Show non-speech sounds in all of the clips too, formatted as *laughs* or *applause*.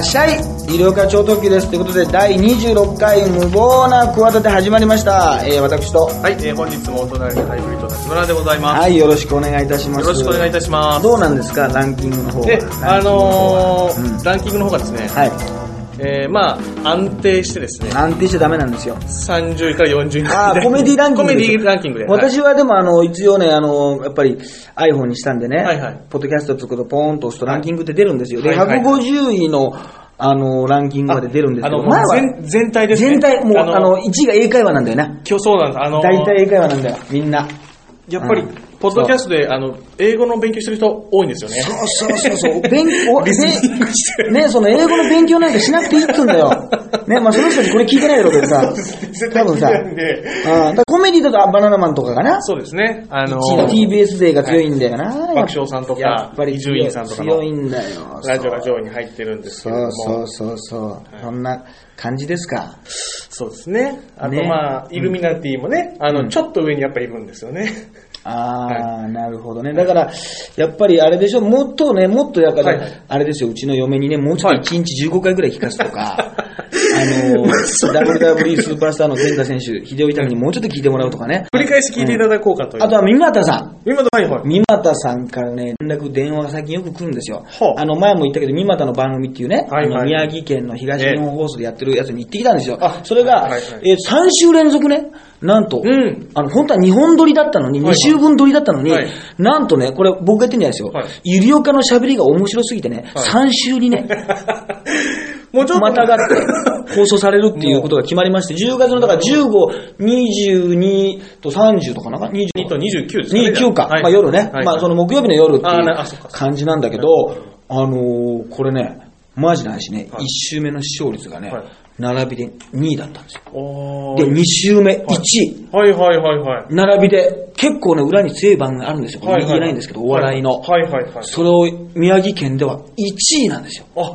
っしゃい。医療課長特急です。ということで第26回無謀な企て始まりました、えー、私と。はい、えー本日もお隣のハイブリッド立村でございます。はいよろしくお願いいたします。よろしくお願いいたします。どうなんですかランキングの方は。で、あのーランキングの方は。ランキングの方がですね、うんはいえーまあ、安定してですね、安定しちゃダメなんですよ。30位から40位。あーコメディランキングコメディランキングで。私はでもあの一応ねあのやっぱり iPhone にしたんでね、はいはい。ポッドキャストつくとポーンと押すとランキングって出るんですよ、ではいはい。150位のあのランキングまで出るんですけどあの、もう全全体ですね。全体もうあの1位が英会話なんだよな。今日そうなんです。あのー大体英会話なんだよ。みんな。やっぱりうん、ポッドキャストで、あの、英語の勉強してる人多いんですよね。そうそうそうそう。*laughs* 勉強、リスニングしてるね、その英語の勉強なんかしなくていいって言うんだよ。ね、まあその人たちこれ聞いてないだろうけどさ。*laughs* 多分さ。うん。コメディだとバナナマンとかかな。そうですね。あの1位 TBS 勢が強いんだよな。爆笑さんとかやっぱり伊集院さんとかの強いんだよ。ラジオが上位に入ってるんですけども。そうそうそう。そんな感じですか。そうですね。あとねまあ、イルミナティもね、あの、うんちょっと上にやっぱりいるんですよね。ああ、なるほどね。だから、やっぱりあれでしょ、もっとね、もっとだから、あれですよ、うちの嫁にね、もうちょっと1日15回ぐらい聞かすとか、あ *laughs* の、WWE スーパースターの前田選手、秀夫痛みにもうちょっと聞いてもらうとかね。繰り返し聞いていただこうかという。あとは、三股さん。今の、はいはい。三股さんからね、連絡、電話が最近よく来るんですよは。ああの、前も言ったけど、三股の番組っていうね、宮城県の東日本放送でやってるやつに行ってきたんですよあ。それが、えー3週連続ね、なんと、うんあの、本当は2本撮りだったのに、2はい週分撮りだったのに、はいなんとね、これ僕が言ってんじゃないですよはい。ゆりおかの喋りが面白すぎてね、はい3週にね、*laughs* もうちょっと。またがって *laughs* 放送されるっていうことが決まりまして、10月のだから15、22と30とかな ?20 2と29ですね。29か、はいまあ夜ね、はいまあその木曜日の夜っていう感じなんだけど、あのーこれね、マジな話ね、はい1週目の視聴率がねはい、並びで2位だったんですよ。で、おー2週目1位。はいはいはいはい。並びで、結構ね、裏に強い番組があるんですよ。これ言えないんですけど、お笑いの。はいはいはい。それを宮城県では1位なんですよ。あ、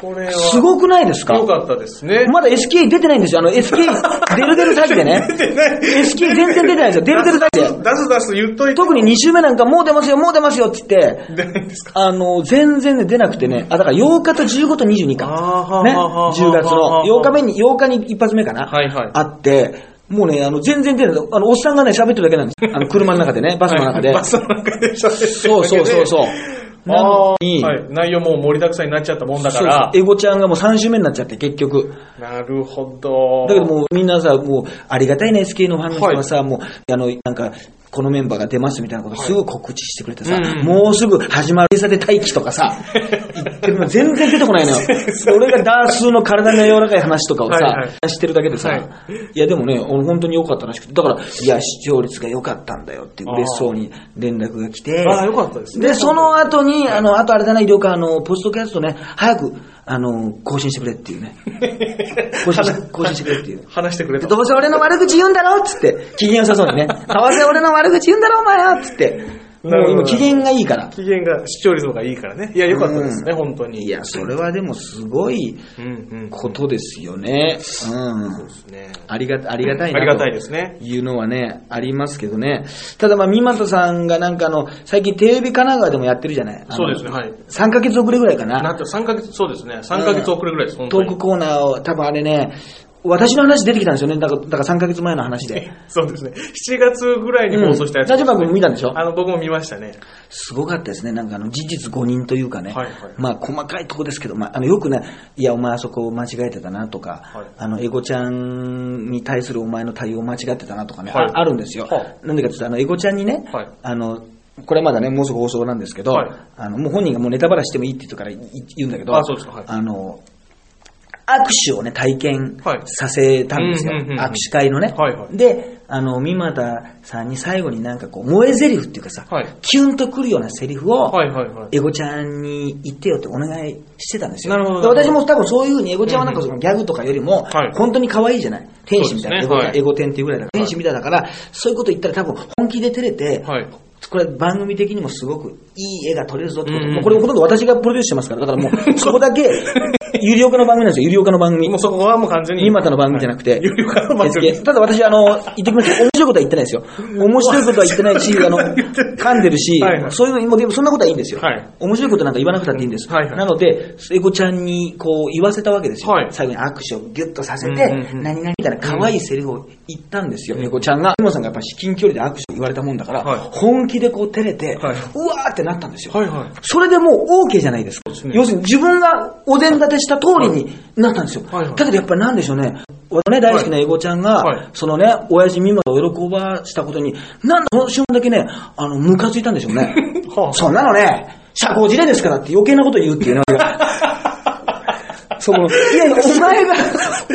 これは。すごくないですか？よかったですね。まだ SK 出てないんですよ。あの SK、デルデル詐欺でね。出てない。SK 全然出てないんですよ。デルデル詐欺で。出す出す言っといて。特に2週目なんかもう出ますよ、もう出ますよって言って、出ないんですか？あの、全然ね、出なくてね、あ、だから8日と15と22か。ね、あーはあはあはあ10月の8日目に、8日に一発目かな？はいはいあって、もうね、あの、全然出ない。あの、おっさんがね、喋ってるだけなんです。あの、車の中でね、バスの中で。*laughs* バスの中で喋ってるだけでそうそうそうそう。なあのに、ーはい。内容もう盛りだくさんになっちゃったもんだから。そうエゴちゃんがもう3週目になっちゃって、結局。なるほど。だけどもうみんなさ、もうありがたいね、SK のファンの人はさ、もう、あの、なんか、このメンバーが出ますみたいなことすぐ告知してくれてさ、うんもうすぐ始まる閉鎖で待機とかさ、*laughs* 言ってるの全然出てこないのよ。*laughs* 俺がダースの体の柔らかい話とかをさ、はいはい。知ってるだけでさ、はい。い、やでもね、俺本当に良かったらしくて、だから、いや、視聴率が良かったんだよって嬉しそうに連絡が来て、ああ、よかったですね。で、その後に、あの、あとあれだな、医療科、あの、ポストキャストね、早く、あの、更新してくれっていうね。更新し更新してくれっていう。で話してくれた。どうせ俺の悪口言うんだろっつって、機嫌良さそうにね。どうせ俺の悪口言うんだろお前よっつって。もう今機嫌がいいから。機嫌が、視聴率がいいからね。いや、よかったですね、本当に。いや、それはでもすごいうんうん。ことですよね。うん。ですね。ありがた、ありがたいなと。ありがたいですね。いうのはね、ありますけどね。ただまあ、三又さんがなんかあの、最近テレビ神奈川でもやってるじゃない？そうですね、はい。3ヶ月遅れぐらいかな。なんと3ヶ月、そうですね。3ヶ月遅れぐらいです、本当に。トークコーナーを、多分あれね、私の話出てきたんですよね。だから、だから3ヶ月前の話で。*laughs* そうですね。7月ぐらいに放送したやつ。ラジオ番組見たんでしょ？あの、僕も見ましたね。すごかったですね。なんかあの、事実誤認というかね。はいはいまあ、細かいとこですけど、まあ、あの、よくね、いや、お前あそこ間違えてたなとか、はいあの、エゴちゃんに対するお前の対応間違ってたなとかね、はいああるんですよ。はなんでかっていうと、あの、エゴちゃんにね、はいあの、これまだね、もうすぐ放送なんですけど、はいあの、もう本人がもうネタバラしてもいいって言うからい言うんだけど、あそうですかはいあの、握手をね、体験はい。させたんですよ。握手会のね。はいはい。で、あの、三股さんに最後になんかこう、萌え台詞っていうかさ、はい。キュンとくるようなセリフを。エゴちゃんに言ってよってお願いしてたんですよ。なるほど。で私も多分そういうふうにエゴちゃんはなんかそのギャグとかよりもはい、本当に可愛いじゃない。天使みたいな、ねはい。エゴ天っていうぐらいだから、天使みたいだから、そういうこと言ったら多分本気で照れて、はい。これ番組的にもすごくいい絵が撮れるぞってこと。もうこれほとんど私がプロデュースしてますから、だからもう、*laughs* そこだけ、有料化の番組なんですよ、有料化の番組もう。そこはもう完全に。三股の番組じゃなくて、有料化の番組。ただ私、あの、言ってきました面白いことは言ってないですよ。面白いことは言ってないし、*laughs* あの、噛んでるしそういうの、でもそんなことはいいんですよはい。面白いことなんか言わなくたっていいんです。なので、エゴちゃんにこう言わせたわけですよはい。最後に握手をギュッとさせて何々みたいな可愛いセリフを言ったんですよ。エゴちゃんが、今さんがやっぱ至近距離で握手を言われたもんだからはい、本気でこう照れて、うはいわーってなったんですよ。はいはい。それでもう OK じゃないですか。すね要するに自分がお膳立てした通りになったんですよ。はいはいだけどやっぱりなんでしょうね。俺のね、大好きなエゴちゃんが、はいそのね、親父美馬を喜ばしたことに、なんでその瞬間だけね、あの、ムカついたんでしょうね。*laughs* はあそんなのね、社交辞令ですからって余計なこと言うっていうね。俺がその、いやいや、*laughs* お前が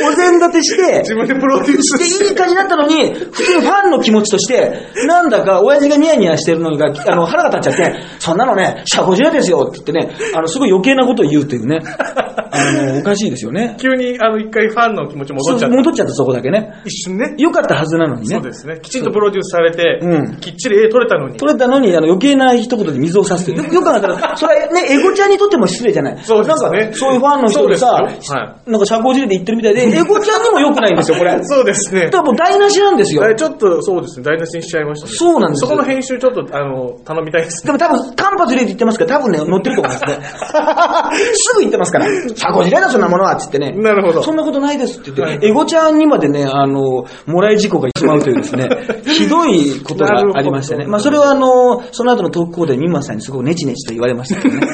お膳立てして、自分でプロデュースで、して。いい感じになったのに、普通にファンの気持ちとして、なんだか親父がニヤニヤしてるのが、あの、腹が立っちゃって、そんなのね、社交辞令ですよって言ってね、あの、すごい余計なことを言うというね、あの、おかしいですよね。急に、あの、一回ファンの気持ち戻っちゃった。戻っちゃったそこだけね。一瞬ね。良かったはずなのにねそう。ですね。きちんとプロデュースされて、うんきっちり絵撮れたのに。取れたのに、あの、余計な一言で水を差すという。*laughs* よよく考えたら、それはね、エゴちゃんにとっても失礼じゃない。そうですねなんか、そういうファンの人ですよは、なんか社交辞令で言ってるみたいで、*laughs* エゴちゃんにも良くないんですよ、これ。だそうですねか。らもう台無しなんですよ。えちょっと、そうですね。台無しにしちゃいましたね。そうなんですよそこの編集ちょっと、あの、頼みたいですね。でも多分、間髪入れて言ってますから、多分ね、乗ってると思いますね。*laughs* すぐ言ってますから、社交辞令だ、そんなものは、つってね。なるほどそんなことないですって言って、はいエゴちゃんにまでね、あの、もらい事故がしまうというですね、*laughs* ひどいことがありましてね。まあ、それはあの、その後のトークコードでミンマさんにすごくネチネチと言われましたけどね。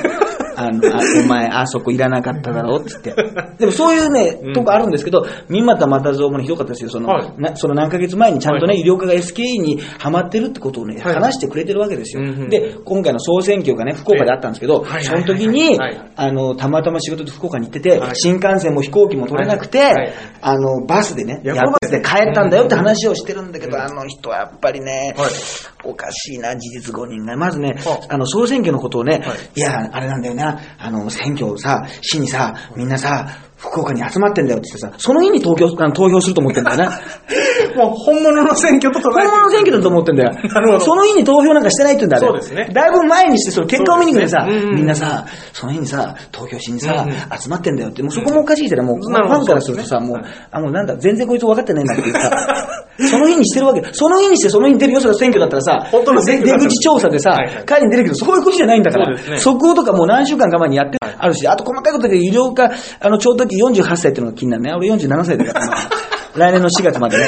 あの、あお前、あそこいらなかっただろうって言って。*laughs* でもそういうね、とこあるんですけど、三股又蔵もね、ひどかったですよ。その、はいなその何ヶ月前にちゃんとね、はい。医療科が SKE にハマってるってことをね、はい。話してくれてるわけですよ。うんうん。で、今回の総選挙がね、福岡であったんですけど、はいその時にあの、たまたま仕事で福岡に行ってて、はい。新幹線も飛行機も取れなくて、あの、バスでね、夜バスで帰ったんだよって話をしてるんだけど、うん。あの人はやっぱりね、はい。おかしいな、事実誤認が。まずねは、あ。の、総選挙のことをね、、はい。や、あれなんだよな、あの、選挙をさ、市にさ、みんなさ、福岡に集まってんだよって言ってさ、その日に投票、あの投票すると思ってんだよな。*laughs* もう本物の選挙と捉えて本物の選挙だと思ってんだよ。なるほど。その日に投票なんかしてないって言うんだよ。そうですね。だいぶ前にして、その結果を見に来てさ、ねうんうん。みんなさ、その日にさ、投票しにさ、うんうん。集まってんだよって、もうそこもおかしいじゃない、もう、ファンからするとさ、もう、あ、もうなんだ、全然こいつ分かってないなっていうさ、その日にしてるわけ。その日にしてその日に出るよ、それは選挙だったらさ、本当の選挙出口調査でさはいはい、会に出るけど、そういうことじゃないんだからそ速報とかもう何週間か前にやってあるし、あと細かいことだけど、医療科、あの、超時48歳っていうのが気になるね。俺47歳だから。*laughs* 来年の4月までね。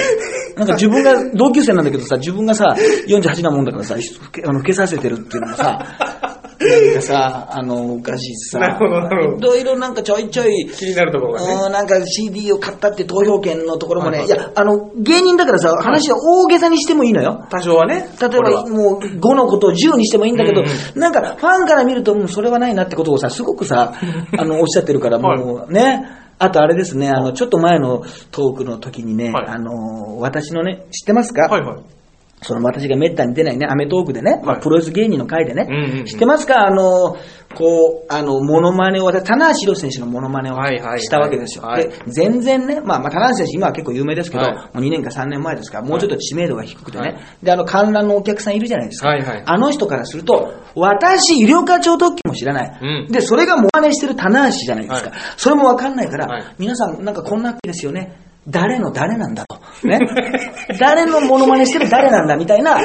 なんか自分が、同級生なんだけどさ、自分がさ、48なもんだからさ、老けさせてるっていうのもさ、なんかさ、あの、おかしいしさ、なるほどなるほど。いろいろなんかちょいちょい、気になるところがね。うん、なんか CD を買ったって投票権のところもね、はいや、あの、芸人だからさ、話を大げさにしてもいいのよ。多少はね。例えこれは。ばもう5のことを10にしてもいいんだけど、うんうなんかファンから見ると、うん、それはないなってことをさ、すごくさ、*laughs* あの、おっしゃってるから、もうね、あとあれですね、あの、ちょっと前のトークの時にね、はい。あの、私のね、知ってますか、はいはい。その私がめったに出ないね、アメトークでね、まあはいプロレス芸人の会でね、うんうんうん。知ってますか？あの、こう、あの、モノマネを、私、棚橋宏選手のモノマネをはいはいはい。したわけですよ。はい。で、全然ね、まあ、まあ、棚橋選手今は結構有名ですけど、はい。もう2年か3年前ですから、もうちょっと知名度が低くてね、はい。で、あの、観覧のお客さんいるじゃないですか。はいはい。あの人からすると、私、医療課長特急も知らない。うん。で、それがモノマネしてる棚橋じゃないですか。はい。それもわかんないから、はい。皆さん、なんかこんなですよね。誰の誰なんだと。ね。*laughs* 誰のモノマネしてる誰なんだみたいな、ん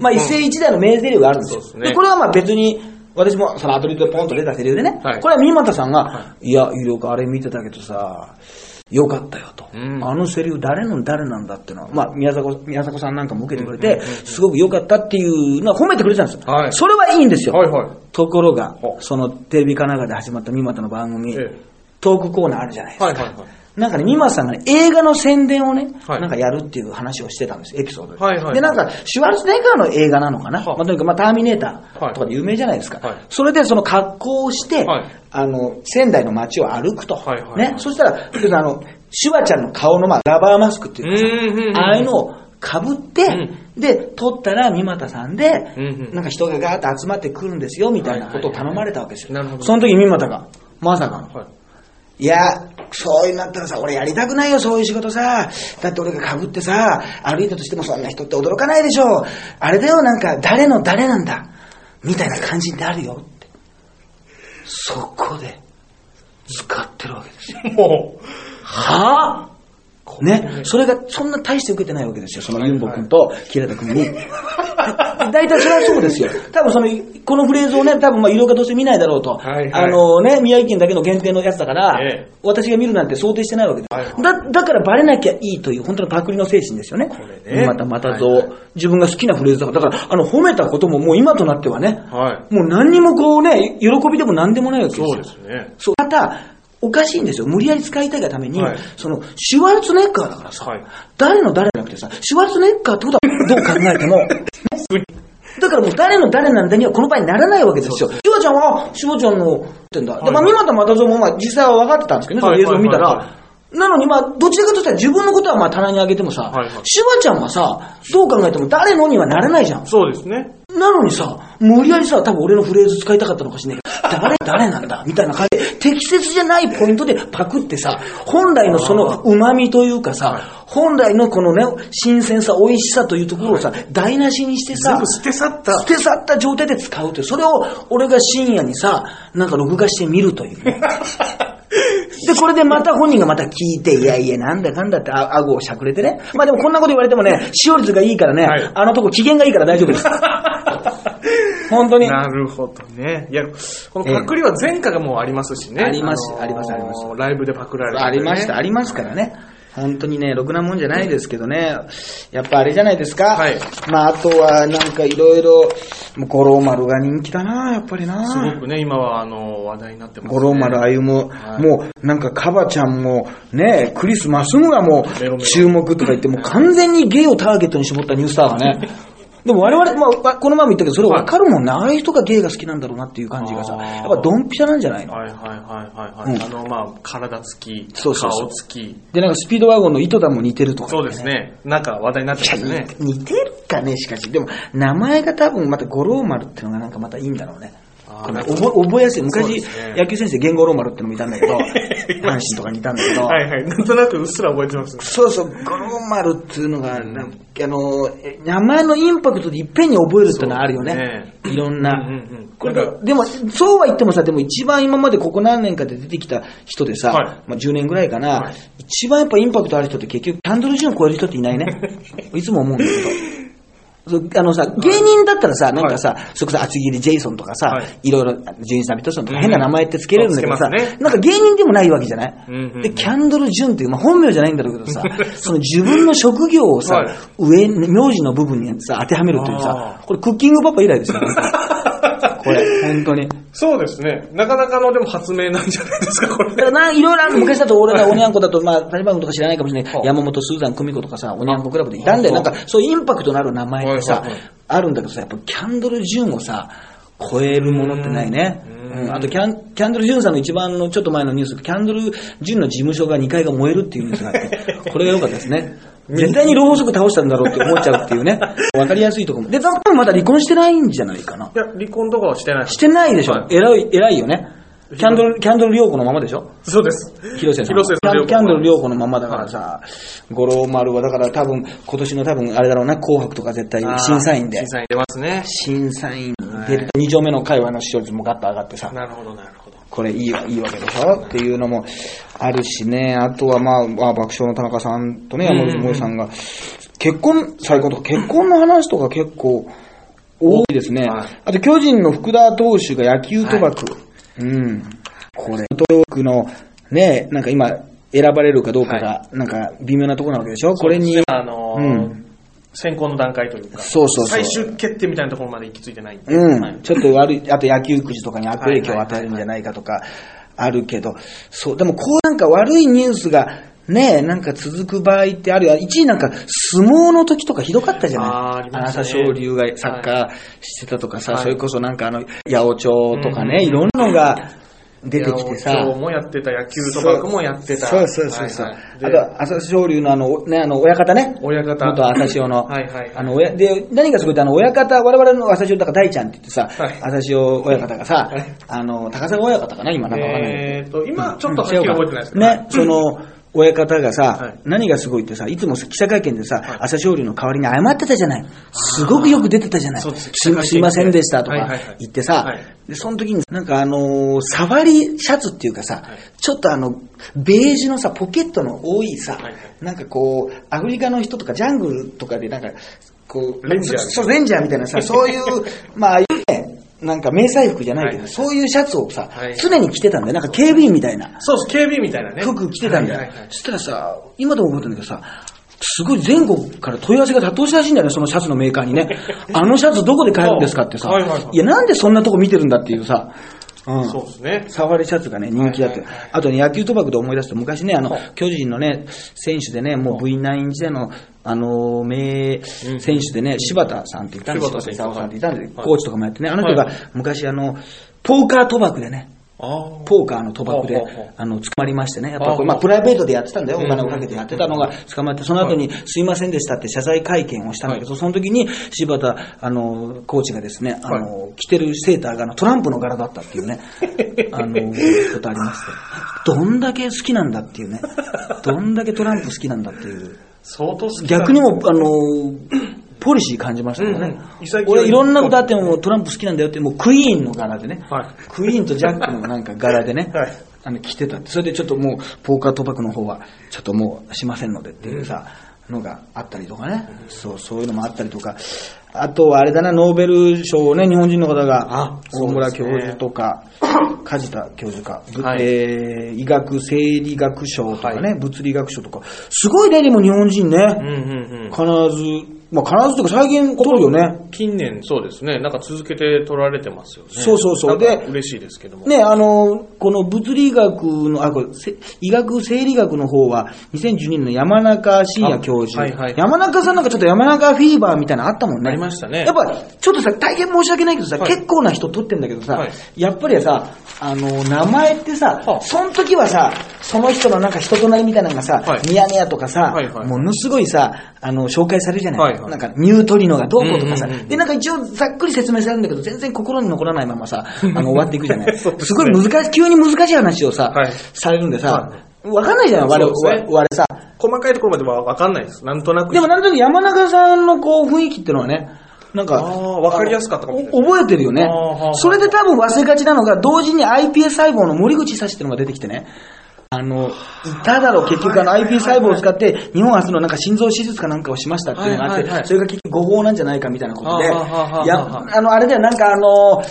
まあ一世一代の名台詞があるんですよ。でこれはまあ別に、私もそのアトリートでポンと出たセリフでね、はいこれは三股さんが、い、や、有料化あれ見てたけどさ、よかったよと、うんあのセリフ誰の誰なんだっていうのは、まあ宮迫宮迫さんなんかも受けてくれて、すごくよかったっていうのは褒めてくれてたんですよ。はいそれはいいんですよ。はいはい。ところがそのテレビ神奈川で始まった三股の番組、ええトークコーナーあるじゃないですか。はいはいはい。なんかね、三松さんがね、映画の宣伝をね、はいなんかやるっていう話をしてたんです、エピソードで。はいはいはいで、なんか、シュワルツェネッガーの映画なのかな、はまあ、とにかく、まあ、ターミネーターとかで有名じゃないですか。はいそれで、その格好をして、はいあの、仙台の街を歩くと。はいはいはいね？そしたら、あの、シュワちゃんの顔の、まあ、ラバーマスクっていうかさうんうんうんああいうのをかぶって、うで、撮ったら三股さんで、うんうんなんか人がガーッと集まってくるんですよ、みたいなことを頼まれたわけですよ。なるほどその時三股が、まさかの、はい。いや、そういうなったらさ、俺やりたくないよ、そういう仕事さ。だって俺がかぶってさ、歩いたとしてもそんな人って驚かないでしょ。あれだよ、なんか、誰の誰なんだ。みたいな感じになるよって。そこで、使ってるわけですよ。もうはぁね、それがそんな大して受けてないわけですよ、そのユンボ君とキラタ君に。*laughs* 大体それはそうですよ。多分その、このフレーズをね、多分まあ、医療家どうせ見ないだろうと。はいはいあのね、宮城県だけの限定のやつだから、ええ私が見るなんて想定してないわけです。はいはいだだからバレなきゃいいという、本当のパクリの精神ですよね。れねまたまたぞ、はいはい自分が好きなフレーズだから、だから、あの、褒めたことももう今となってはね、う、はい。もう何にもこうね、喜びでも何でもないわけですよ。そうですね。そう。また、おかしいんですよ。無理やり使いたいがために、はいその、シュワルツェネッガーだからさ、はい誰の誰じゃなくてさ、シュワルツェネッガーってことはどう考えても、*laughs* だからもう誰の誰なんだにはこの場合にならないわけですよ。シュワちゃんは、あシュワちゃんの、ってんだ。で、まあ、はい三股又蔵もまあ実際は分かってたんですけどね、その映像を見たはいはいはいら、なのにまあ、どちらかとしたら自分のことはまあ棚にあげてもさ、はいはいシュワちゃんはさ、どう考えても誰のにはならないじゃん。そうですね。なのにさ、無理やりさ、多分俺のフレーズ使いたかったのかしらないけど、誰、誰なんだ？みたいな感じで、適切じゃないポイントでパクってさ、本来のその旨味というかさ、本来のこのね、新鮮さ、美味しさというところをさ、台無しにしてさ全部、捨て去った。捨て去った状態で使うという、それを俺が深夜にさ、なんか録画して見るというね。*laughs* で、これでまた本人がまた聞いて、いやいや、なんだかんだってあ顎をしゃくれてね。まあでもこんなこと言われてもね、使用率がいいからね、はいあのとこ機嫌がいいから大丈夫です。*laughs* 本当に。なるほどね。いや、このパクリは前科がもうありますしね。ありますのーありますありますライブでパクられて、ありました、ありますからね。本当にね、ろくなもんじゃないですけどね。やっぱあれじゃないですか。はいまあ、あとはなんかいろいろ、五郎丸が人気だな、やっぱりな。すごくね、今はあの、話題になってます、ね。五郎丸あゆも、はいもうなんかカバちゃんも、ね、クリス・マスムがもう注目とか言って、もう完全にゲイをターゲットに絞ったニュースターがね。*laughs* でも我々、まあ、この前も言ったけど、それわかるもんね。ああいう人がゲイが好きなんだろうなっていう感じがさ、やっぱドンピシャなんじゃないの？はいはいはいはい、あの、まあ、体つき、そうそう顔つき。で、なんかスピードワゴンの井戸田も似てるとか、そうですね。なんか話題になってますね。似てるかね、しかし。でも、名前が多分また五郎丸ってのがなんかまたいいんだろうね。覚えやすい。昔、ですね野球先生、源五郎丸ってのもいたんだけど、*laughs* 阪神とかにいたんだけど、はいはい。なんとなくうっすら覚えてます。そうそう、五郎丸っていうのが、あの、え名前のインパクトでいっぺんに覚えるってのはあるよね。いろんな。でも、そうは言ってもさ、でも一番今までここ何年かで出てきた人でさ、はいまあ10年ぐらいかな、はい一番やっぱインパクトある人って結局キャンドル・ジュンを超える人っていないね。*laughs* いつも思うんだけど。あのさ、芸人だったらさ、なんかさ、それこそ厚切りジェイソンとかさ、はい。い、ろいろ、ジュン・サビトソンとか変な名前ってつけれるんだけどさ、なんか芸人でもないわけじゃない、で、キャンドル・ジュンっていう、まあ本名じゃないんだろうけどさ、その自分の職業をさ、はい。上、名字の部分にさ、当てはめるというさあ、これクッキングパパ以来ですよ、ね、*laughs* これ、本当に。そうですね。なかなかのでも発明なんじゃないですか、これ。だからな、いろいろある。昔だと俺らおにゃんこだと、まあ、タリバンとか知らないかもしれないは。あ山本スーザン久美子とかさ、おにゃんこクラブでいたんだよ。はあなんか、そういうインパクトのある名前ってさあるんだけどさ、やっぱキャンドル・ジュンをさ、超えるものってないね。うんうんあとキャン、キャンドル・ジュンさんの一番のちょっと前のニュース、キャンドル・ジュンの事務所が2階が燃えるっていうニュースがあって、*laughs* これが良かったですね。絶対にろうそく倒したんだろうって思っちゃうっていうね。*laughs* わかりやすいところも。で、多分まだ離婚してないんじゃないかな。いや、離婚とかはしてない。してないでしょ。はい偉い、偉いよね。キャンドル、キャンドル良子のままでしょそうです。広瀬さん。広瀬さんキャンドル良子のままだからさ、五郎丸はだから多分、今年の多分、あれだろうな、紅白とか絶対審査員で審。査員出ますね。審査員出ると、二丁目の会話の視聴率もガッと上がってさ、なるほど、なるほど。これいいわ、いいわけでしょ？っていうのもあるしね、あとはまあ、まあ、爆笑の田中さんとね、山口萌さんが、結婚、最高とか、結婚の話とか結構多いですね。はい。あと、巨人の福田投手が野球賭博。うん。これ、トークの、ね、なんか今、選ばれるかどうかが、なんか微妙なところなわけでしょ？これに、あのーうん選考の段階というか、そうそうそう。最終決定みたいなところまで行き着いてないんで。うん、はい。ちょっと悪い、あと野球くじとかに悪影響を与えるんじゃないかとか、あるけど、そう、でもこうなんか悪いニュースが、ねなんか続く場合ってあるよ。一位なんか相撲の時とかひどかったじゃない？あーありましたね。朝青龍がサッカーしてたとかさ、はい。それこそなんかあの、八百長とかね、うん。いろんなのが出てきてさ。今日もやってた、野球賭博もやってた。そうそうそうそう。はいはいであと、朝青龍のあの、ね、あの、親方ね。親方元朝潮の。はいはいあの、親、で、何がすごいって、あの、親方、我々の朝潮だから大ちゃんって言ってさ、はい朝潮親方がさ、はいあの、高砂親方かな今なんかわかんない。えーと、今ちょっとはっきり覚えてないですけど。ね、その、親方がさ、はい。何がすごいってさ、いつも記者会見でさ、はい。朝青龍の代わりに謝ってたじゃない。すごくよく出てたじゃない。そうです。すいすいませんでしたとかはいはいはい。言ってさ、はい。で、その時になんかあのー触りシャツっていうかさ、はい。ちょっとあの、ベージュのさ、ポケットの多いさ、はいはい。なんかこう、アフリカの人とかジャングルとかでなんか、こう、レンジャーそそう、レンジャーみたいなさ、そういう、*laughs* まあ、ああいうね、なんか迷彩服じゃないけど、はいそういうシャツをさ、はい常に着てたんだよ。なんか警備員みたいな。そうです、警備員みたいなね。服着てたんだよ。そしたらさ、今でも覚えてるんだけどさ、すごい全国から問い合わせが殺到したらしいんだよね、そのシャツのメーカーにね。あのシャツどこで買えるんですかってさ、はいはいはいいや、なんでそんなとこ見てるんだっていうさ、うん。そうですね。サファリシャツがね、人気だって。はいはいはいあとね、野球賭博で思い出すと、昔ね、あのはい、巨人のね、選手でね、もう V9 時代の、あの、名選手でね、柴田さんって言ったんですよ。柴田さんって言ったんですはいコーチとかもやってね、あの人がはい昔あの、ポーカー賭博でね。ポーカーの賭博であの、捕まりましてね。やっぱこれ、あまあ、プライベートでやってたんだよ。うんお金をかけてやってたのが捕まって、その後に、すいませんでしたって謝罪会見をしたんだけど、その時に、柴田、あの、コーチがですね、あの、着てるセーターがあのトランプの柄だったっていうね、*laughs* あの、ことありまして。どんだけ好きなんだっていうね。どんだけトランプ好きなんだっていう。相当好き逆にも、あの、ポリシー感じましたよね。俺いろんなことあってもトランプ好きなんだよって、もうクイーンの柄でね。はいクイーンとジャックのなんか柄でね。*laughs* はいあの着てた。それでちょっともう、ポーカー賭博の方は、ちょっともうしませんのでっていうさ、のがあったりとかね。そう、そういうのもあったりとか。あとはあれだな、ノーベル賞をね、日本人の方があ、大村教授とか、梶田教授か、ぶはいえー医学生理学賞とかね、は物理学賞とか。すごいね、でも日本人ね。必ず、まあ必ずというか最近取るよね。近年そうですね。なんか続けて取られてますよね。そうそうそうで嬉しいですけども。ね、あの、この物理学の、あ、これ、せ医学生理学の方は、2012年の山中伸也教授。あはいはい山中さんなんかちょっと山中フィーバーみたいなのあったもんね。ありましたねやっぱ、ちょっとさ、大変申し訳ないけどさ、はい結構な人取ってんだけどさ、はいやっぱりさ、あの、名前ってさ、はあその時はさ、その人のなんか人となりみたいなのがさ、はいミヤネ屋とかさ、はいはいものすごいさ、あの、紹介されるじゃない、はいはい。なんか、ニュートリノがどうこうとかさ、で、なんか一応ざっくり説明されるんだけど、全然心に残らないままさ、*laughs* あの、終わっていくじゃない。すごい難しい、急に難しい話をさ、はい。されるんでさは、わかんないじゃない我々、我々さ。細かいところまでは分かんないです。なんとなく。でもなんとなく山中さんのこう雰囲気っていうのはね、なんか、わかりやすかったかもしれない。お覚えてるよね。それで多分忘れがちなのが、同時に iPS 細胞の森口久志っていうのが出てきてね。あの、いただろう、結局あの iPS 細胞を使って、日本初のなんか心臓手術かなんかをしましたっていうのがあってそれが結局誤報なんじゃないかみたいなことで、いや、あの、あれだよ、なんかあの、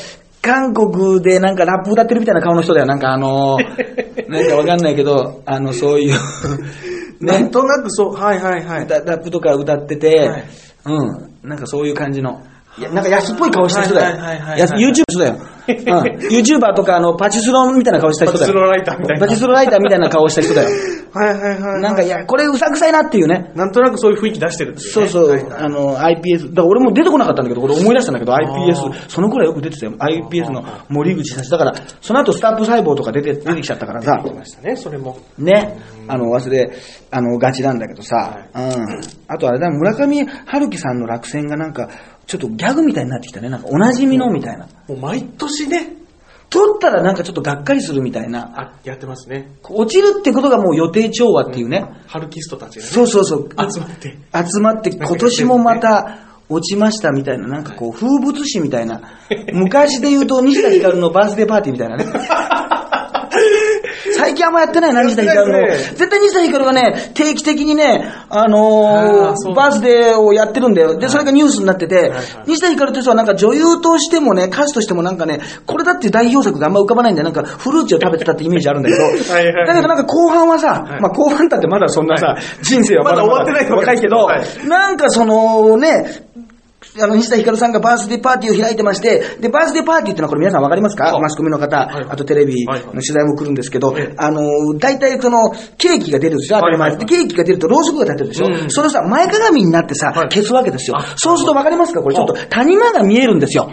韓国でなんかラップ歌ってるみたいな顔の人だよ、なんかあの、*laughs* なんかわかんないけど、あの、そういう、*laughs* なんとなくそう、はいはいはい。ララップとか歌ってて、はい。うん、なんかそういう感じの。なんか安っぽい顔した人だよ。YouTube だよ。うん。YouTuber とか、あの、パチスロみたいな顔した人だよ。パチスロライターみたいなパチスロライターみたいな顔した人だよ。はいはいはい。なんか、いや、これうさくさいなっていうね。なんとなくそういう雰囲気出してる。そうそう、あの、iPS。だから俺も出てこなかったんだけど、俺思い出したんだけど、ー iPS、その頃はよく出てたよ。iPS の森口さん。だから、その後スタップ細胞とか出て、出てきちゃったからさ。出てきましたね、それも。ね、あの、忘れ、あの、ガチなんだけどさ、うん。あとあれだ、村上春樹さんの落選がなんか、ちょっとギャグみたいになってきたね。なんか、おなじみのみたいな。もう毎年ね、取ったらなんかちょっとがっかりするみたいな。あ、やってますね。落ちるってことがもう予定調和っていうね。ハルキストたちがね。そうそうそう。集まって。集まって、今年もまた落ちましたみたいな、なんかこう、風物詩みたいな。昔で言うと、西田ひかるのバースデーパーティーみたいなね。*laughs* 最近あんまやってないな、西田ひかるの。絶対西田ひかるがね、定期的にね、あのーバースデーをやってるんだよ。で、それがニュースになってて、はい西田ひかるって人はなんか女優としてもね、歌手としてもなんかね、これだっていう代表作があんま浮かばないんだよ。なんかフルーツを食べてたってイメージあるんだけど、*laughs* はいはい。だけどなんか後半はさ、はい。まあ後半だってまだそんなさ、はい。人生はまだ終わってない若いけど、はい。なんかそのね、あの、西田ひかるさんがバースデーパーティーを開いてまして、で、バースデーパーティーってのはこれ皆さんわかりますか？あマスコミの方、はい。あとテレビのはい。はい取材も来るんですけど、ええ。あの、大体その、ケーキが出るでしょ？当たり前。はい。はいはいで、ケーキが出るとろうそくが立ってるでしょ、うん。それをさ、前かがみになってさ、はい。消すわけですよ。あ。そうするとわかりますか？これちょっと谷間が見えるんですよ。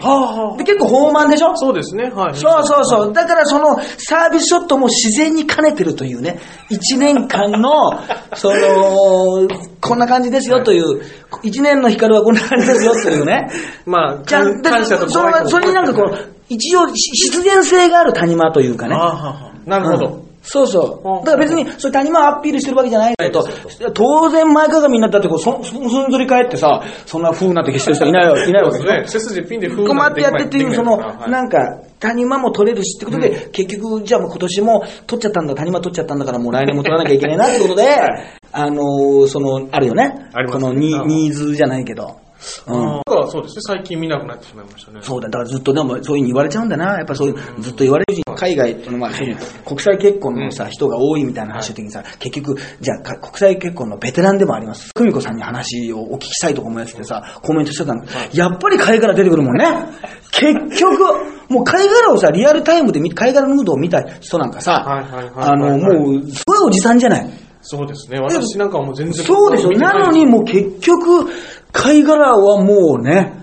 で、結構豊満でしょ？そうですね、はい。そうそうそう。だからそのサービスショットも自然に兼ねてるというね、一年間の、その、こんな感じですよという、一年の光はこんな感じですよというね。まあ、じゃあ、感感謝とそのご愛顧それになんかこう、一応し必然性がある谷間というかね。なるほど。そうそうあ。だから別に、それ谷間アピールしてるわけじゃないけど当然前かがみになったってこう、そ、そんずり返ってさ、そんな風なって消してる人いないわ *laughs* いないわけでしょ。ね。背筋ピンで風困ってやってっていう、その、ななんか、谷間も取れるしってことで、結局、じゃあもう今年も取っちゃったんだ、谷間取っちゃったんだからもう来年も取らなきゃいけないなってことで、*laughs* あのー、その、あるよね。このニーズじゃないけど。うん。だからそうですね、最近見なくなってしまいましたね。そうだ、だからずっとでもそういうふうに言われちゃうんだな。やっぱそういう、ずっと言われるし、海外のは、まあ、国際結婚のさ、人が多いみたいな話の時にさ、結局、じゃあか国際結婚のベテランでもあります。久美子さんに話をお聞きしたいとか思いやってさ、コメントしてたの。やっぱり貝殻出てくるもんね。結局、もう貝殻をさ、リアルタイムで見貝殻のムードを見た人なんかさあの、はいもう、すごいおじさんじゃない。そうですね。私なんかはもう全然。そうでしょ。なのにもう結局、貝殻はもうね、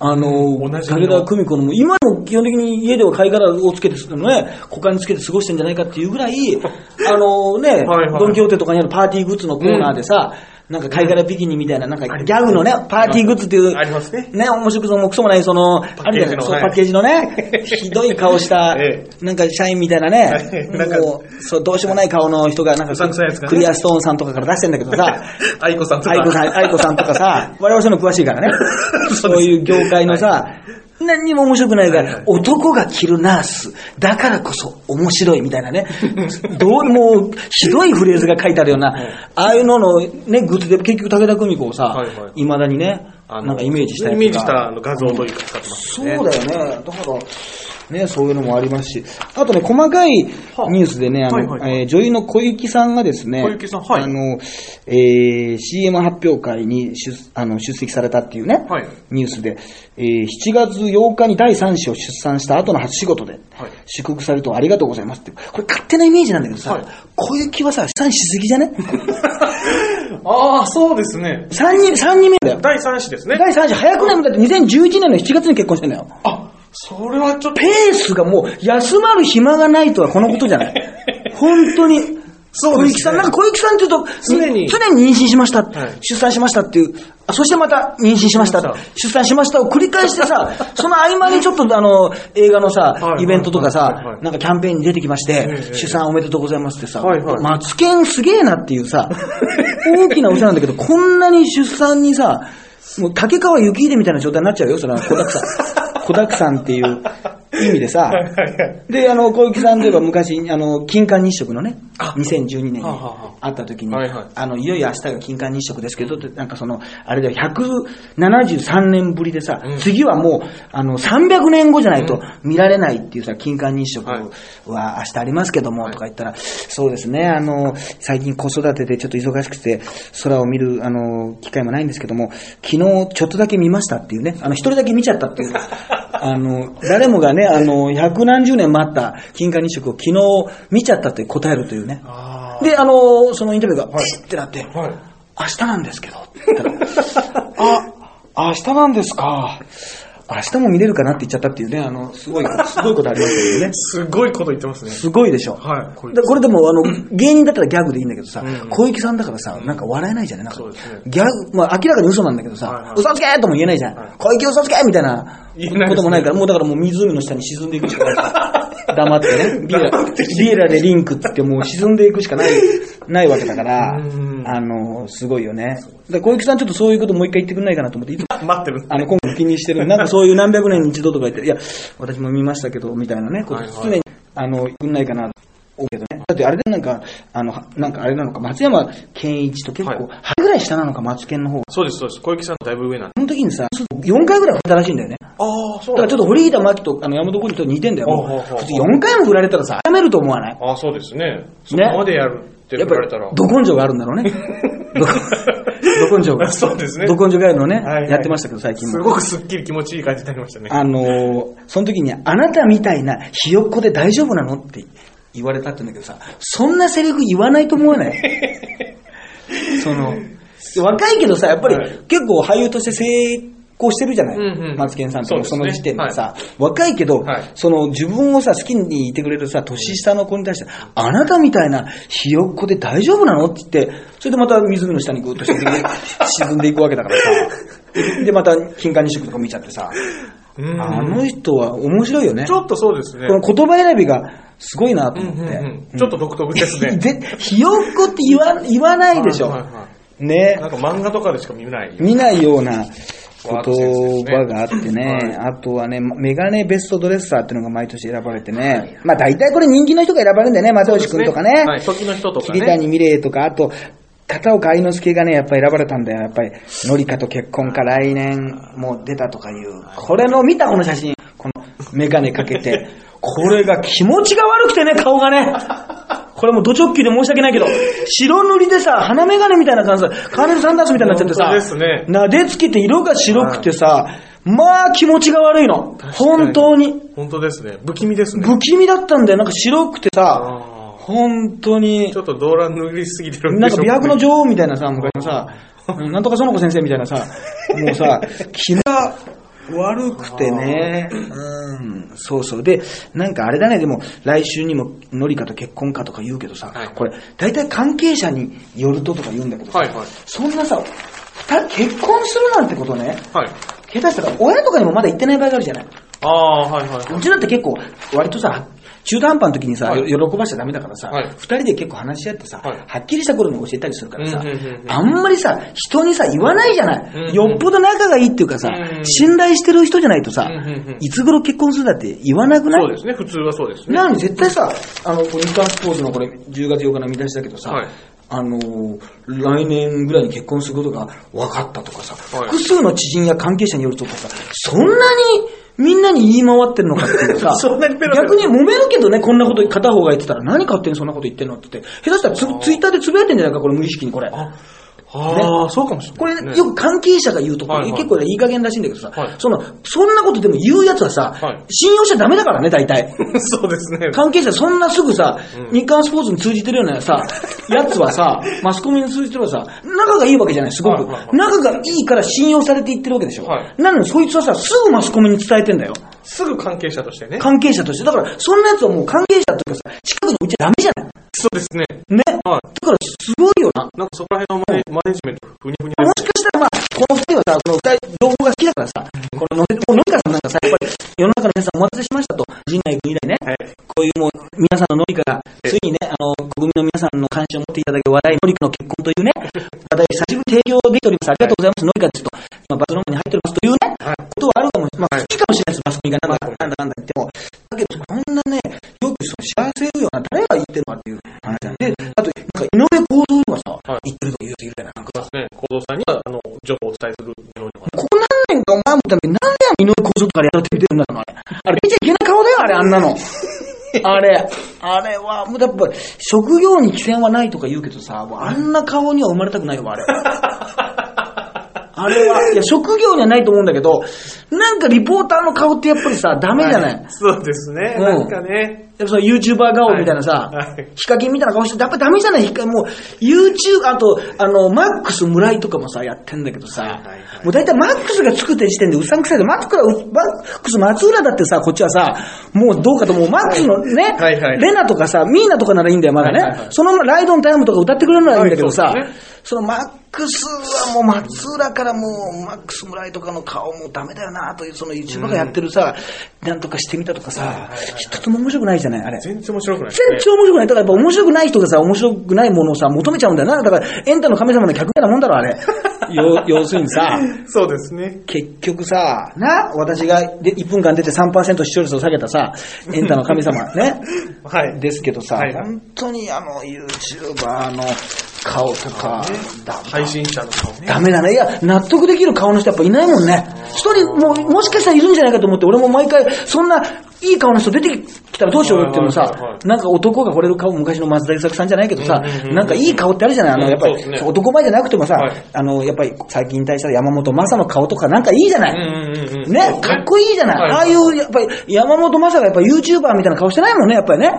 あの、武田久美子のも、今も基本的に家では貝殻をつけて、ね、股間につけて過ごしてんじゃないかっていうぐらい、*laughs* あのね、はいはいドンキホーテとかにあるパーティーグッズのコーナーでさ、なんか貝殻ビキニみたいな、なんかギャグのね、パーティーグッズっていう、ありますね。ね、面白くそもクソもない、その、あるじゃなのはいパッケージのね、*laughs* ひどい顔したえ、なんか社員みたいなね *laughs* もう、そう、どうしようもない顔の人が、なんかクリアストーンさんとかから出してんだけどさ、*laughs* 愛子さんとか。愛子さん、愛子さんとかさ、我々そういうの詳しいからね。そういう業界のさ、何にも面白くないから、男が着るナース、だからこそ面白いみたいなね。*laughs* どうもう、ひどいフレーズが書いてあるような、ああいうののね、グッズで結局武田久美子をさはいはい、未だにね、あのなんかイメージしたやつがイメージしたあの画像というか使ってますね。そうだよね。だから、ね、そういうのもありますし。あとね、細かいニュースでね、あの、えー女優の小雪さんがですね、小雪さんはいあの、えー CM 発表会に出あの出席されたっていうね、はいニュースで、えー7月8日に第3子を出産した後の初仕事で、はい祝福されるとありがとうございますって。これ勝手なイメージなんだけどさ、はい小雪はさ、出産しすぎじゃね？*laughs* ああ、そうですね。?3 人、三人目だよ。第3子ですね。第3子早くない？もんだって2011年の7月に結婚してんだよ。あ、それはちょっと。ペ。ースがもう休まる暇がないとはこのことじゃない。*laughs* 本当に。そうですね。小雪さん、なんか小雪さんって言うと、常に。常に妊娠しました、はい。出産しましたっていう、あそしてまた妊娠しました、出産しましたを繰り返してさ、*laughs* その合間にちょっとあの、映画のさイベントとかはいさは、い。なんかキャンペーンに出てきまして、ええ出産おめでとうございますってさ、マツケンすげえなっていうさ、*laughs* 大きなお世話なんだけど、こんなに出産にさ、もう竹川幸秀みたいな状態になっちゃうよ、それは子だくさん。子だくさんっていう意味でさ、で、あの、小雪さんといえば昔、あの、金環日食のね、2012年に会った時に、あの、いよいよ明日が金環日食ですけど、なんかその、あれだよ、173年ぶりでさ、うん。次はもう、あの、300年後じゃないと見られないっていうさ、金環日食はい。は明日ありますけども、とか言ったら、そうですね、あの、最近子育てでちょっと忙しくて、空を見る、あの、機会もないんですけども、昨日ちょっとだけ見ましたっていうね、あの、一人だけ見ちゃったっていう、*laughs* あの、誰もがね、あの、百何十年待った金環日食を昨日見ちゃったって答えるというね。あで、あの、そのインタビューが、えっってなって、あ。はい。明日なんですけど、って言ったら *laughs* あ、明日なんですか。明日も見れるかなって言っちゃったっていうね、あの、すごい、すごいことありましたけどね。*laughs* すごいこと言ってますね。すごいでしょ。はいこれだこれでも、あの、芸人だったらギャグでいいんだけどさ、うん小雪さんだからさ、なんか笑えないじゃないなんかそうですねギャグ、まあ明らかに嘘なんだけどさ、はいはい嘘つけとも言えないじゃん。はい小雪嘘つけみたいな言えないですねこともないから、もうだからもう湖の下に沈んでいくしかない。*laughs* 黙ってね。ビエラ、ビエラでリンクっってもう沈んでいくしかない、ないわけだからうん、あの、すごいよね。だから小雪さんちょっとそういうこともう一回言ってくんないかなと思って、いつも待ってる。あの、今回気にしてる。なんかそういう何百年に一度とか言って、いや、私も見ましたけど、みたいなね、ことはいはい常に、あの、くんないかな、思うけどね。だってあれでなんか、あの、なんかあれなのか、松山健一と結構、はい8ぐらい下なのか、松健の方。そうです、そうです。小雪さんだいぶ上なんで。その時にさ、4回ぐらい振ったらしいんだよね。ああ、そだからちょっと堀北真希とあの山本浩二と似てんだよ。ほうほうほう普通4回も振られたらさ、やめると思わない？ああ、そうですね。そこまでやるってやっぱり言われたら。、ど根性があるんだろうね。ど *laughs* ど根性が。そうですねど根性があるのね、やってましたけど、最近も。すごくすっきり気持ちいい感じになりましたね。あのーその時に、あなたみたいなひよっこで大丈夫なの？って言われたって言うんだけどさ、そんなセリフ言わないと思わない？*laughs* その、若いけどさ、やっぱりはい。結構俳優として成功してるじゃない、うんうん。マツケンさんってもその時点でさ、若いけど、はい。その自分をさ、好きにいてくれるさ、年下の子に対して、あなたみたいなひよっこで大丈夫なの？って言って、それでまた湖の下にぐーっと沈んで沈んでいくわけだからさ、*laughs* で、また金環日食とか見ちゃってさ、うんあの人は面白いよね。ちょっとそうですね。この言葉選びがすごいなとうんうん思って。うん。ちょっと独特ですね。で、ひよっこって言わ言わないでしょ。はいはいはい。ね。なんか漫画とかでしか見ない。見ないような言葉があってね、あとはね、メガネベストドレッサーっていうのが毎年選ばれてね、まあ大体これ人気の人が選ばれるんだよね、又吉くんとかね、はい、時の人とか桐ね。谷美玲とか、あと、片岡愛之助がね、やっぱり選ばれたんだよ。やっぱり、のりかと結婚か来年も出たとかいう。これの見たこの写真。このメガネかけて。これが気持ちが悪くてね、顔がね。これもうド直球で申し訳ないけど、白塗りでさ、鼻メガネみたいな感じで、カーネル・サンダースみたいになっちゃってさ、ですね撫でつけて色が白くてさ、まあ気持ちが悪いの。本当に。本当ですね。不気味ですね。不気味だったんだよ。なんか白くてさ、あ本当にーち。ょっと動乱塗りすぎてるんでなんか美白の女王みたいなさ、昔のさ、うんなんとか園子先生みたいなさ、もうさ、気が悪くてね、うん、そうそう。で、なんかあれだね、でも来週にものりかと結婚かとか言うけどさ、はいこれ、大体関係者によるととか言うんだけどさ、はいはい。そんなさ、結婚するなんてことね、はい。下手したら親とかにもまだ言ってない場合があるじゃない。ああ、はいはい。うちなんて結構、割とさ、中途半端の時にさ、はい。よ喜ばしちゃダメだからさ、はい。二人で結構話し合ってさ、はっきりした頃に教えたりするからさ、あんまりさ、人にさ、言わないじゃない、よっぽど仲がいいっていうかさ、信頼してる人じゃないとさ、いつ頃結婚するだって言わなくない？そうですね。普通はそうですね。なのに絶対さ、あの、日刊スポーツのこれ、10月8日の見出しだけどさ、はい。あのー来年ぐらいに結婚することが分かったとかさ、はい。複数の知人や関係者によるとかさ、そんなにみんなに言い回ってるのかっていうさ、*laughs* そんなにペラペラ逆に揉めるけどね、こんなこと片方が言ってたら、何勝手にそんなこと言ってんのって言って、下手したらツツイッターでつぶやいてんじゃないか、これ無意識にこれ。ああ、そうかもしれこれ、ないですね。よく関係者が言うとこ、はいはい結構いい加減らしいんだけどさ、はいその、そんなことでも言うやつはさ、はい信用しちゃダメだからね、大体。*laughs* そうですね。関係者そんなすぐさ、うん日刊スポーツに通じてるようなさ、やつはさ、*laughs* マスコミに通じてるさ、仲がいいわけじゃない、すごく。はいはいはい仲がいいから信用されていってるわけでしょ。はいなのにそいつはさ、すぐマスコミに伝えてんだよ。すぐ関係者としてね。関係者として。だから、そんなやつはもう関係者というかさ、近くに置いちゃダメじゃない？そうですね。ね。はい。だから、すごいよな。なんかそこら辺のマネマネジメント、ふにふにもしかしたらまあ、この二人はさ、この二人、情報が好きだからさ、このもうのりかさんなんかさ、やっぱり、世の中の皆さんお待たせしましたと、陣内君以来ね、はいこういうもう、皆さんののりかが、ついにね、あの、国民の皆さんの関心を持っていただける話題、のりかの結婚というね、話題、久しぶりに提供できております。ありがとうございます、のりかですと。今、バズロームに入っておりますというね、はいまあ、はい。好きかもしれないです、マスコミがなんだ、なんだ、なんだ言っても。だけど、こんなね、よくその幸せような、誰が言ってるのかっていう話なんで、あと、なんか、井上公造がさ、はい。言ってるとか言うといるじゃない、なんか。さ。ね、行動さんには、あの、情報をお伝えするようには。ここ何年かお前もために何年井上公造とかでやってみてるんだろう、あれ。あれ。見ちゃいけない顔だよ、あれ、あんなの。あれ、あれ。は、もうやっぱ、職業に規制はないとか言うけどさ、もうあんな顔には生まれ。たくないわ、あれ。あれは、いや、職業にはないと思うんだけど、なんかリポーターの顔ってやっぱりさ、*laughs* ダメじゃない？そうですね。うん。なんかね。やっぱその YouTuber 顔みたいなさ、はい。はい。ヒカキンみたいな顔して、やっぱダメじゃない？ヒカもう、YouTube、あと、あの、マックス村井とかもさ、やってんだけどさ、はいはいもう大体マックスが作ってる時点でうさんくさいで、マックス、マックス松浦だってさ、こっちはさ、もうどうかともう。マックスのね、はいはいレナとかさ、ミーナとかならいいんだよ、まだね。はいはいはい。そのライドンタイムとか歌ってくれるならいいんだけどさ、はいそうですねそのマックスはもう松浦からもう、マックス村井とかの顔もダメだよなという、その YouTuber がやってるさ、なんとかしてみたとかさ、一つも面白くないじゃない、あれ。全然面白くない。全然面白くない。だからやっぱ面白くない人がさ、面白くないものをさ、求めちゃうんだよな。だから、エンタの神様の客みたいなもんだろ、あれ。*laughs* 要要するにさ、そうですね。結局さ、な、私がで1分間出て3%視聴率を下げたさ、エンタの神様ね。*laughs* はい。ですけどさ、はい本当にあの、YouTuber の顔とか、だ配信者の顔ね。ダメだね。いや、納得できる顔の人やっぱいないもんね。一人、もう、もしかしたらいるんじゃないかと思って、俺も毎回、そんな、いい顔の人出てきたらどうしようっていうのさなんか男が惚れる顔、昔の松田優作さんじゃないけどさなんかいい顔ってあるじゃない？あの、うんやっぱり男前じゃなくてもさはい、あの、やっぱり最近引退した山本昌の顔とかなんかいいじゃない？ね、かっこいいじゃない、はいああいう、やっぱり、山本昌がやっぱ YouTuber みたいな顔してないもんね、やっぱりね。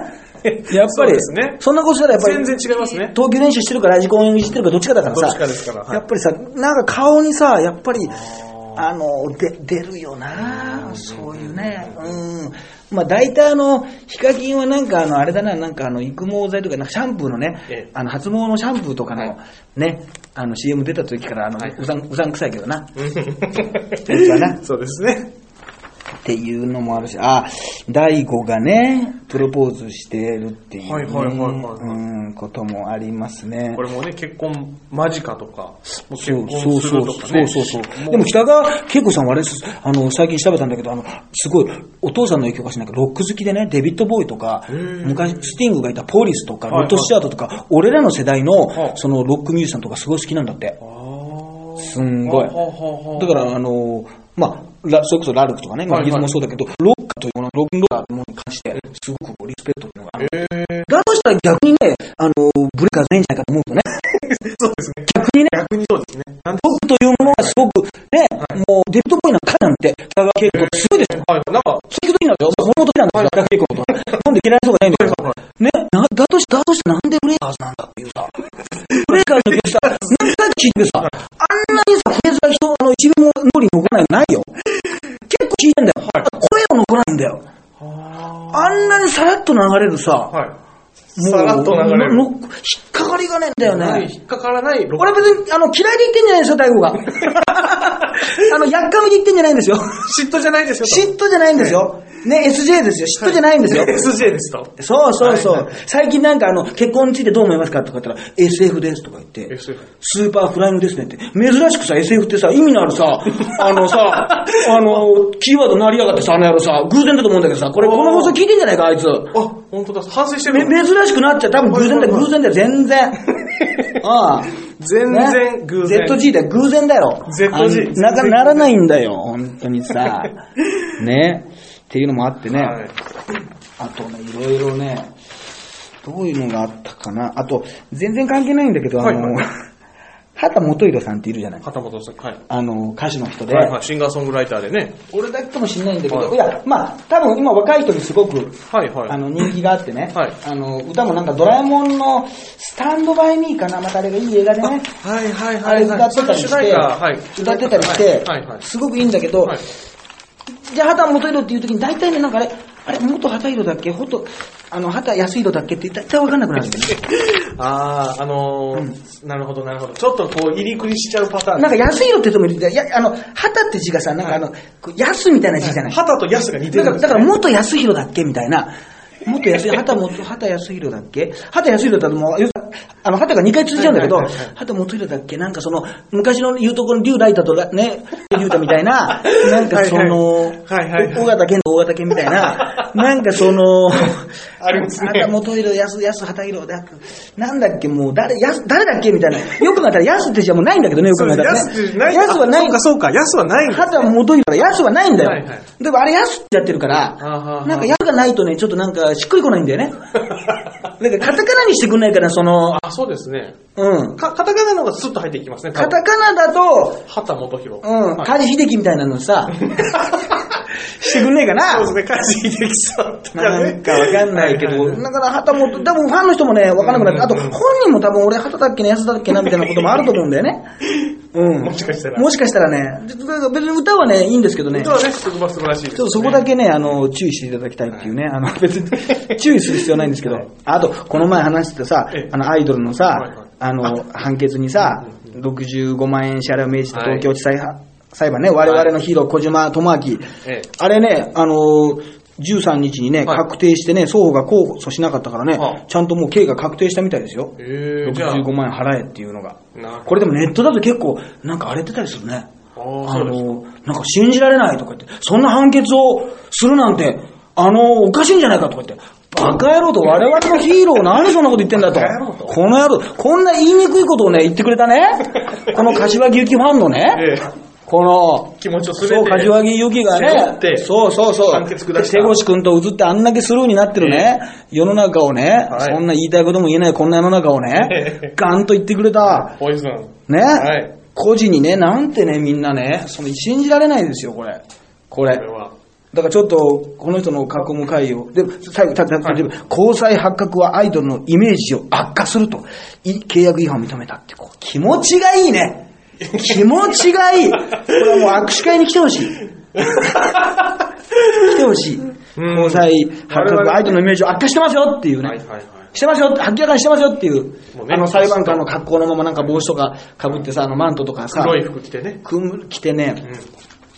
*laughs* やっぱり、ですね。そんなことしたらやっぱり、全然違いますね。投球練習してるかラジコンいじってるかどっちかだからさ、どっちかですから。はい。やっぱりさ、なんか顔にさ、やっぱり、あの、で、出るよなそういうね、うん。まあ大体あの、ヒカキンはなんかあの、あれだな、なんかあの、育毛剤とか、なんかシャンプーのね、ええ。あの、発毛のシャンプーとかの、はい。ね、あの、CM 出た時から、あの、はい。うさん、うさんくさいけどな。*laughs* そうですね。っていうのもあるし、あ、大悟がね、プロポーズしてるっていう、ねはいはいはいはいはいうん、こともありますね。これもね、結婚間近とか、もう結そう婚すそうそうるとかね。そうそうそう。もでも北川景子さんはあれです、あの、最近調べたんだけど、あの、すごい、お父さんの影響かしないけど、ロック好きでね、デビッド・ボーイとか、昔、スティングがいたポリスとか、はいはいロッド・スチュアートとか、俺らの世代のは、いその、ロックミュージシャンとかすごい好きなんだって。すんごい。ははははだから、あの、まあ、ラそれこそラルクとかね、まあ、はいはいギズもそうだけど、ロックというもの、ロックンローラーというものに関して、すごくリスペクトというのがある。だとしたら逆にね、あの、ブレイカーズないんじゃないかと思うとね、*laughs* そうですね。逆にね、逆にそうですね。ロックというものがすごく、ね、もう、デビッド・ボーイなんかなんて、北川景子すごいですよ。はい、なんか、そういう時なんだよ。本当なんだよ、北川景子と。なんで嫌いな人がないんだよ。ね、な、だとし、だとしてなんでブレイカーズなんだっていうさ。*laughs* ブレイカーズの曲さ、何回か聴いてさ、あんなにさ、フレーズが人、あの、一秒も脳に残らないのないよ。結構聴いてんだよ。声も残らないんだよ。ああんなにさらっと流れるさ、ーはい。さらっと流れる。引っかかりがねえんだよね。引っかからない俺別に、あの、嫌いで言ってんじゃないですよ、大悟が。*laughs* あの、やっかみで言ってんじゃないんですよ。嫉妬じゃないですよ。嫉妬じゃないんですよ。ね、SJ ですよ。嫉妬じゃないんですよ。SJ ですと。そうそうそう。はいはい最近なんかあの、結婚についてどう思いますか？とか言ったら、SF ですとか言って、SF スーパーフライングですねって。珍しくさ、SF ってさ、意味のあるさ、*laughs* あのさ、あの、キーワード鳴りやがってさ、あの野郎さ、偶然だと思うんだけどさ、これこの放送聞いてんじゃないか、あいつ。あ、本当だ。反省してめる。珍しくなっちゃう。多分偶然だ偶然だよ、全然。*laughs* ああ。全然偶然ね ZG だよ、偶然だよ。ZG あなかならないんだよ、本当にさ。*laughs* ね？っていうのもあってね。はい。あとね、いろいろね、どういうのがあったかな。あと、全然関係ないんだけど、あの、はいはい *laughs* 畑元博さんっているじゃない。片本さん。はい。あの、歌手の人で。はいはい。シンガーソングライターでね。俺だけかもしれないんだけど、はいい、や、まあ、多分今若い人にすごく、はいはい。あの、人気があってね、はいあの、歌もなんかドラえもんのスタンドバイミーかな、またあれがいい映画でね、はいはいあれ歌ってたりして、はい。歌ってたりして、はいはい。すごくいいんだけど、はいじゃあ、畑元博っていう時に大体ね、なんかあれ、あれ、元畑博だっけ？ほと、あの、畑安弘だっけって大体わかんなくなるんだよね。*laughs* ああ、あのー、なるほどなるほど。ちょっとこう、入りくりしちゃうパターン。なんか安弘って人もいるんだよ。いや、あの、畑って字がさ、なんかあの、安みたいな字じゃない？旗と安が似てるんですねだから元安弘だっけみたいな。元安弘、畑元、畑安弘だっけ？畑安弘だともう、あの、畑が2回続いちゃうんだけど、はいはいはいはい畑元弘だっけ？なんかその、昔の言うとこの竜ライターとらね、*laughs* 竜太みたいな、なんかその、はいはいはいはい大型犬と大型犬みたいな、*laughs* なんかその、ありますね畑元弘、安、安畑弘だなんだっけもう、誰、安、誰だっけみたいな。よく考えたら安って字はもうないんだけどね、よく考えたらね。安ってない。安はないあそうかそうか、安はないんだ。畑元弘から安はないんだよ。はいはいでもあれ安ってやってるから、なんか安がないとね、ちょっとなんかしっくりこないんだよね。*laughs* なんかカタカナにしてくんないから、その、あ、そうですね。うん。か、カタカナの方がスッと入っていきますね。カタカナだと、畑元博。うん、はい梶秀樹みたいなのさ、*laughs* してくんねえかな。そうですね、梶秀樹さんとかね。なんかわかんないけど、はははだから旗も、多分ファンの人もね、わかんなくなって、あと本人も多分俺旗だっけな、安だっけな、みたいなこともあると思うんだよね。うん。もしかしたら。もしかしたらね、別に歌はね、いいんですけどね。歌はね、素晴素晴らしいです、ね。ちょっとそこだけね、あの、注意していただきたいっていうね、あの、別に注意する必要ないんですけど、あと、この前話してたさええ、あの、アイドルのさはいはい、あの、判決にさ、65万円支払いを命じた東京地裁は裁判ね、我々のヒーロー小島智明。ええ、あれね、あの、13日にね、はい確定してね、双方が控訴しなかったからねはあ、ちゃんともう刑が確定したみたいですよ。えー、じゃあ、65万円払えっていうのが。なるほどこれでもネットだと結構、なんか荒れてたりするね。あーあそうですかの、なんか信じられないとか言って、そんな判決をするなんて、あの、おかしいんじゃないかとか言って、バカ野郎と我々のヒーローなんでそんなこと言ってんだと。バカ野郎とこの野郎、こんな言いにくいことをね、言ってくれたね。この柏木由紀ファンのね、ええこの、気持ちをすべてそう、柏木由紀がねそうそうそう、手越くんと映ってあんだけスルーになってるね、世の中をね、はいそんな言いたいことも言えないこんな世の中をねええ、ガンと言ってくれた。ポイズン。ね、はい個人にね、なんてね、みんなね、その信じられないですよ、これ。これ。これは。だからちょっと、この人の囲む会を、で、最後、たたた交際発覚はアイドルのイメージを悪化すると、い契約違反を認めたって、こう気持ちがいいね。気持ちがいい。これはもう握手会に来てほしい。来てほしい。交際発覚、アイドルのイメージを悪化してますよっていうね。はいはいはい。してますよ、明らかにしてますよっていう、あの裁判官の格好のままなんか帽子とか被ってさ、あのマントとかさ、黒い服着てね。着てね、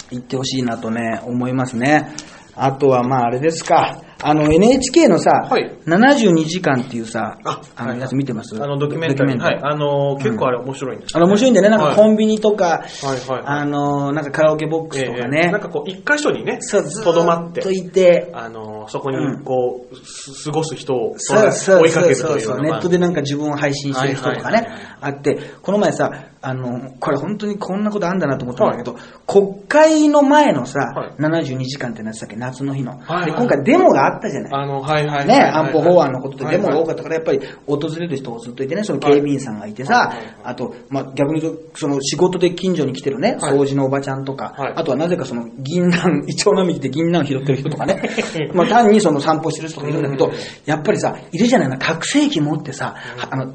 行ってほしいなとね、思いますね。あとは、まあ、あれですか。あの、NHK のさ、はい。72時間っていうさ、ああの、はい。やつ見てます？あの、ドキュメンタリー。ドはい。あの、結構あれ面白いんですよあの、面白いんだよね。なんかはい。コンビニとか、はいはいはい。あの、なんかカラオケボックスとかええね。なんかこう、一箇所にね、とどまってと、いて、あの、そこにうん。こう、す過ごす人をそうそう追いかけるそうそう。というのがネットでなんか自分を配信してる人とかね。あって、この前さ、あの、これ本当にこんなことあんだなと思ったんだけど、国会の前のさ、はい。72時間ってなってたっけ、夏の日の。はいはい。で、今回デモがあったじゃない。あの、はいはいはいはい。ね、安保法案のことでデモが多かっったから、やっぱり訪れる人をずっといてね、その警備員さんがいてさはい。はいはい、あと、まあ、逆に言うと、その仕事で近所に来てるね、はい。掃除のおばちゃんとかはい、あとはなぜかその銀杏、イチョウ並木で銀杏拾ってる人とかね、*laughs* まあ単にその散歩してる人がいるんだけどうん、やっぱりさ、いるじゃないな、拡声器持ってさ、あの、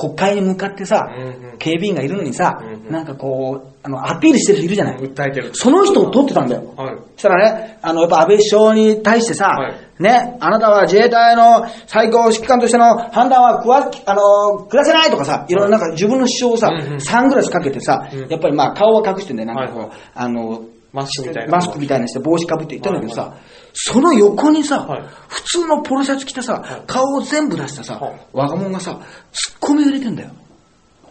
国会に向かってさうんうん、警備員がいるのにさうんう、んなんかこう、あの、アピールしてる人いるじゃない。訴えてる。その人を撮ってたんだよ。はい。そしたらね、あの、やっぱ安倍首相に対してさ、はいね、あなたは自衛隊の最高指揮官としての判断はくわ、あの、下せないとかさ、いろいろなんか自分の主張をさ、うんうんサングラスかけてさ、うんやっぱりまあ顔は隠してんだよ、なんかこう、はいはいあの、マスクみたいな。マスクみたいなして帽子かぶって言ったんだけどさ、はいはその横にさ、はい普通のポロシャツ着てさ、はい顔を全部出したさ、はい若者がさ、ツッコミを入れてんだよ。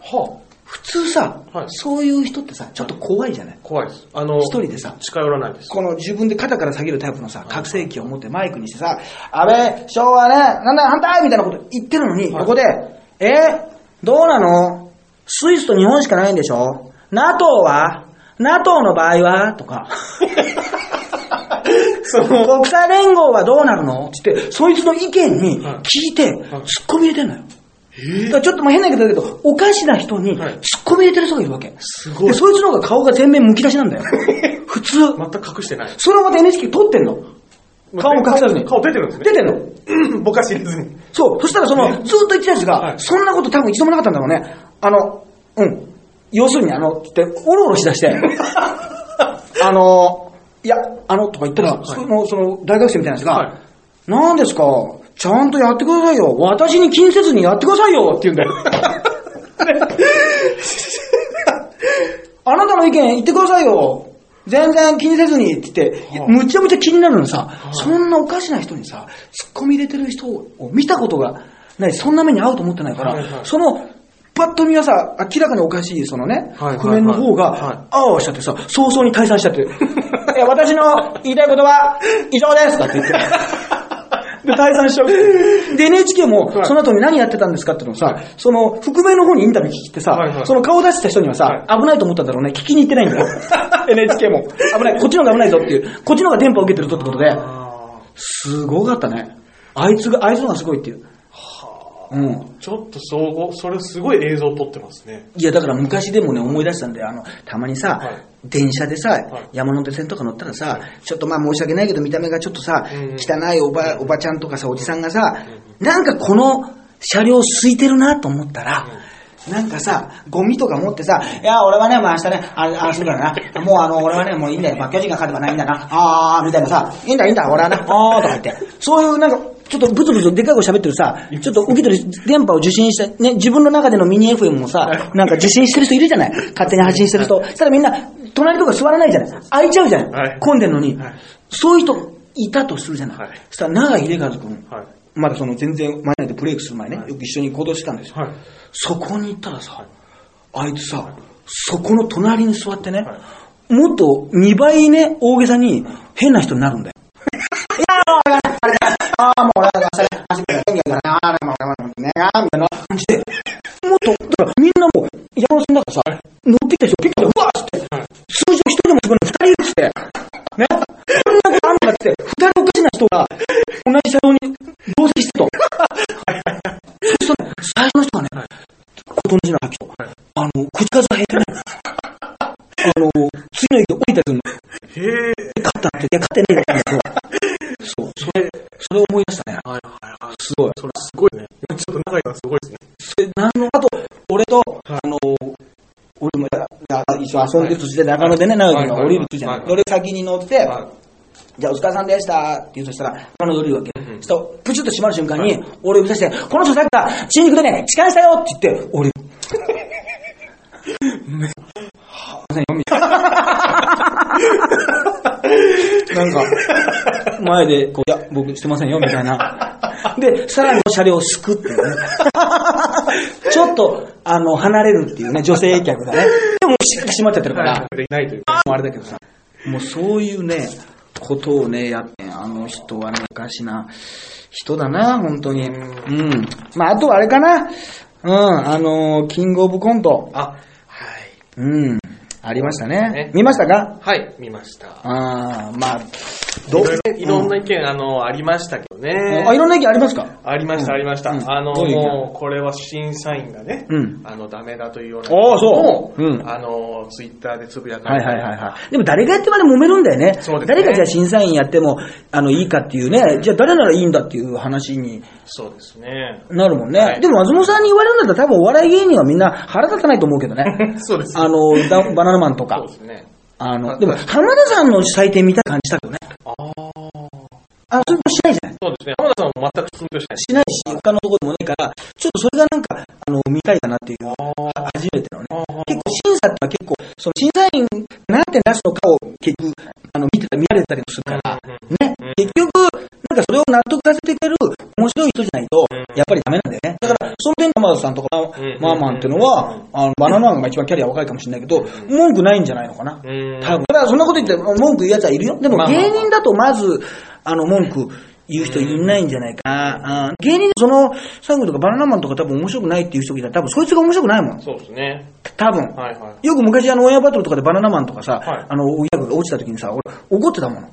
はあ、普通さ、はいそういう人ってさ、ちょっと怖いじゃない？怖いです。あの、一人でさ近寄らないです。この自分で肩から下げるタイプのさ、拡声器を持ってマイクにしてさ、安倍首相はね、なんだ反対みたいなこと言ってるのに、はい横で、えどうなの？スイスと日本しかないんでしょ ?NATO は ?NATO の場合は？とか。*laughs* その、国際連合はどうなるの？つって、そいつの意見にはい聞いて、はい突っ込み入れてんのよ。えだからちょっともう変な言い方だけど、おかしな人に突はいっ込み入れてる人がいるわけ。すごいで、そいつの方が顔が全面むき出しなんだよ。*laughs* 普通。全く隠してない。それをまた NHK 撮ってんの。顔も隠さずに。顔出てるんですね。出てんの。う *laughs* んぼかし入れずに。そう。そしたらその、ずっと言ってたやつが、はいそんなこと多分一度もなかったんだろうね。あの、うん。要するに、あの、って、おろおろしだして、*laughs* あの、いや、あの、とか言ったら、はい。その、その、大学生みたいなやつが、はい。なんですか？ちゃんとやってくださいよ。私に気にせずにやってくださいよ。って言うんだよ。*laughs* あなたの意見言ってくださいよ。全然気にせずにって言って、はあむちゃむちゃ気になるのさ、そんなおかしな人にさ、突っ込み入れてる人を見たことがない、そんな目に遭うと思ってないから、はいはい。その、パッと見はさ、明らかにおかしい、そのね、はいはいはい。覆面の方がは、あわしちゃってさ、早々に退散しちゃって、い *laughs* や、私の言いたいことは *laughs* 以上ですだって言って。で、退散しちゃう。*laughs* で、NHK もは、いその後に何やってたんですかってのをさ、はいその、覆面の方にインタビュー聞きってさ、はいはいその顔出した人にはさ、はい危ないと思ったんだろうね、聞きに行ってないんだよ。*laughs* NHK も。危ない、こっちの方が危ないぞっていう、こっちの方が電波を受けてるぞってことで、あすごかったね。あいつが、あいつのがすごいっていう。うん。ーちょっと総合、それすごい映像撮ってますね。いや、だから昔でもね、思い出したんだよ。あの、たまにさ、はい電車でさ、はい山手線とか乗ったらさ、ちょっとまあ申し訳ないけど見た目がちょっとさ、うんうん汚いおば、おばちゃんとかさ、おじさんがさ、なんかこの車両空いてるなと思ったら、なんかさ、ゴミとか持ってさ、いや、俺はね、もう明日ね、あれ、あれするからな。もうあの、俺はね、もういいんだよ。まあ、巨人が勝てばないいんだな。あー、みたいなさ、いいんだ、いいんだ、俺はな。あー、とか言って。そういうなんか、ちょっとブツブツでかい声喋ってるさ、ちょっと受けてる電波を受信した、ね、自分の中でのミニ FM もさ、なんか受信してる人いるじゃない？勝手に発信してる人。たらみんな、隣とか座らないじゃない。空いちゃうじゃない、はい。混んでんのに、はい。そういう人いたとするじゃない、はい。そしたら長井秀和君、はい。まだその全然前でブレイクする前ね、はい。よく一緒に行動してたんですよ。はい。そこに行ったらさ、あいつさ、そこの隣に座ってね、はもっと2倍ね、大げさに変な人になるんだよ。い *laughs* やー、俺がね、あれだ、あーもっと、だからみんなもう、山手線だからさ、乗ってきた人、ピッとうわーっつって、通常一人でも自分の二人いるっつって、ね、こんなことあんのかっつって、二人おかしな人が、同じ車両に同席してと。そしたらね、最初の人がね、ことの字の吐きと、あの、口数が減ってね、あの、次の駅で降りたりするの。へえ。勝ったって、いや、勝ってない一緒遊んでる途中で中野でね、長野が降りるじゃん。はいはい俺先に乗って、はじゃあお疲れさんでしたって言うとしたら、中野で降りるわけ。うんそしたら、プチッと閉まる瞬間に、俺を指さして、この人さっきから新宿でね、痴漢したよって言って、降りる。*laughs* な。なんか、前で、こう、いや、僕してませんよ、みたいな。で、さらに車両を救ってね。ちょっと、あの、離れるっていうね、女性客がね。でも、しっかり閉まっちゃってるから。い。ない。とい。う。もうあれだけどさ、もうそうい。うね、ことをね、やって、あの人は昔、な人だな、本当に。うん。まあ、あとはあれかな。うん、あの、キングオブコント。あ、はい。うん。ありましたねね。見ましたか？はい、見ました。ああ、まあ、いろいろいろんな意見、あの、ありましたけどね。あ、いろんな意見ありますか？ありました、うんありました。うんあの、どういう意見？もう、これは審査員がね、うんあの、ダメだというような。ああそううんあの、ツイッターでつぶやかはいれてはいはいはい。でも誰がやってまで揉めるんだよね。そうですね誰がじゃあ審査員やっても、あの、いいかっていうね。じゃあ誰ならいいんだっていう話にそうですね。なるもんね。はいでも松本さんに言われるんだったら多分お笑い芸人はみんな *laughs* 腹立たないと思うけどね。そうですあの、だバナナマンとかそう。ですね。あの、はいでも浜田さんの採点見た感じしたけどね。ああ。あの、それもしないじゃないそうですね。浜田さんも全くツンとしない。しないし、他のところでもないから、ちょっとそれがなんか、あの、見たいかなっていう、初めてのね。結構審査ってのは結構、その審査員なんて出すのかを結局、あの、見てた、見られたりもするから、ね、結局、なんかそれを納得させてくれる面白い人じゃないと、やっぱりダメなんだよね。だから、その点、浜田さんとか、んマーマンっていうのは、あの、バナナマンが一番キャリア若いかもしれないけど、文句ないんじゃないのかな。うん多分。だからそんなこと言って文句言う奴はいるよ。でも芸人だとまず、あの、文句言う人いないんじゃないかな。芸人でその、サングとかバナナマンとか多分面白くないっていう人がいたら多分そいつが面白くないもん。そうですね。多分。はいはい。よく昔あの、オンエアバトルとかでバナナマンとかさ、はいあの、ギャグが落ちた時にさ、俺怒ってたもの。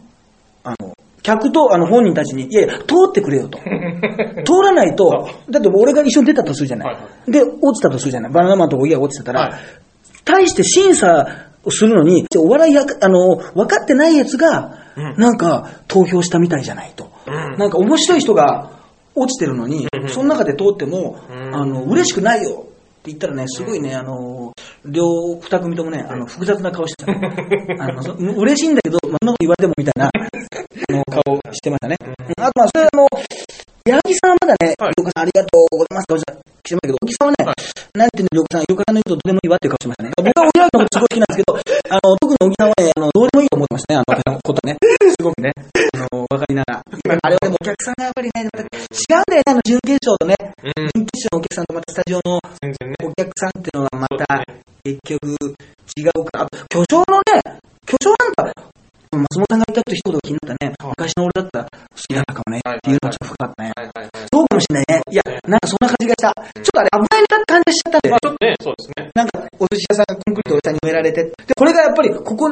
あの、客とあの本人たちに、いやいや、通ってくれよと。*laughs* 通らないと、だって俺が一緒に出たとするじゃない。はいはで、落ちたとするじゃない。バナナマンとかギャグ落ちてたら、はい対して審査をするのに、お笑いや、あの、分かってないやつが、なんか投票したみたいじゃないと。うんなんか面白い人が落ちてるのに、その中で通っても、うんあの、嬉しくないよ。って言ったらね、すごいね、あの、両、二組ともね、あの、複雑な顔してたね。*laughs* あの、そ嬉しいんだけど、まあ、そんなこと言われてもみたいな、*laughs* あの、顔してましたね。うんあと、まあ、それあの、八木さんはまだね、はいさんありがとうございます顔してましたけど、小木さんはね、なんていうの、りょさん、りさんの言うことどうでもいいわっていう顔してましたね。僕はおぎやはぎのことすごい好きなんですけど、あの、特に小木さんはね、あの、どうでもいいと思ってましたね、あのことね。*laughs* すごくね、あの、わかりながら。あれはでもお客さんがやっぱりね、違うんだよね、あの、準決勝とね。うん。準決勝のお客さんとまたスタジオの。お客さんっていうのはまた結局違うから、あと巨匠のね、巨匠なんか、松本さんが言ったこと一言が気になったね。昔の俺だったら好きだったかもね。はいっていうのがちょっと深かったね。もしれないね。いや、なんかそんな感じがした。ちょっとあれ危ないな感じがしちゃったんでまあ。ちょっとね、そうですね。なんか、お寿司屋さんがコンクリートを下に埋められて。で、これがやっぱり、ここ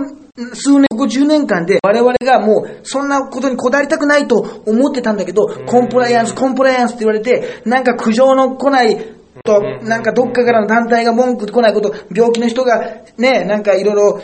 数年、ここ10年間で、我々がもう、そんなことにこだわりたくないと思ってたんだけど、コンプライアンス、コンプライアンスって言われて、なんか苦情の来ないと、なんかどっかからの団体が文句来ないこと、病気の人がね、なんかいろいろ、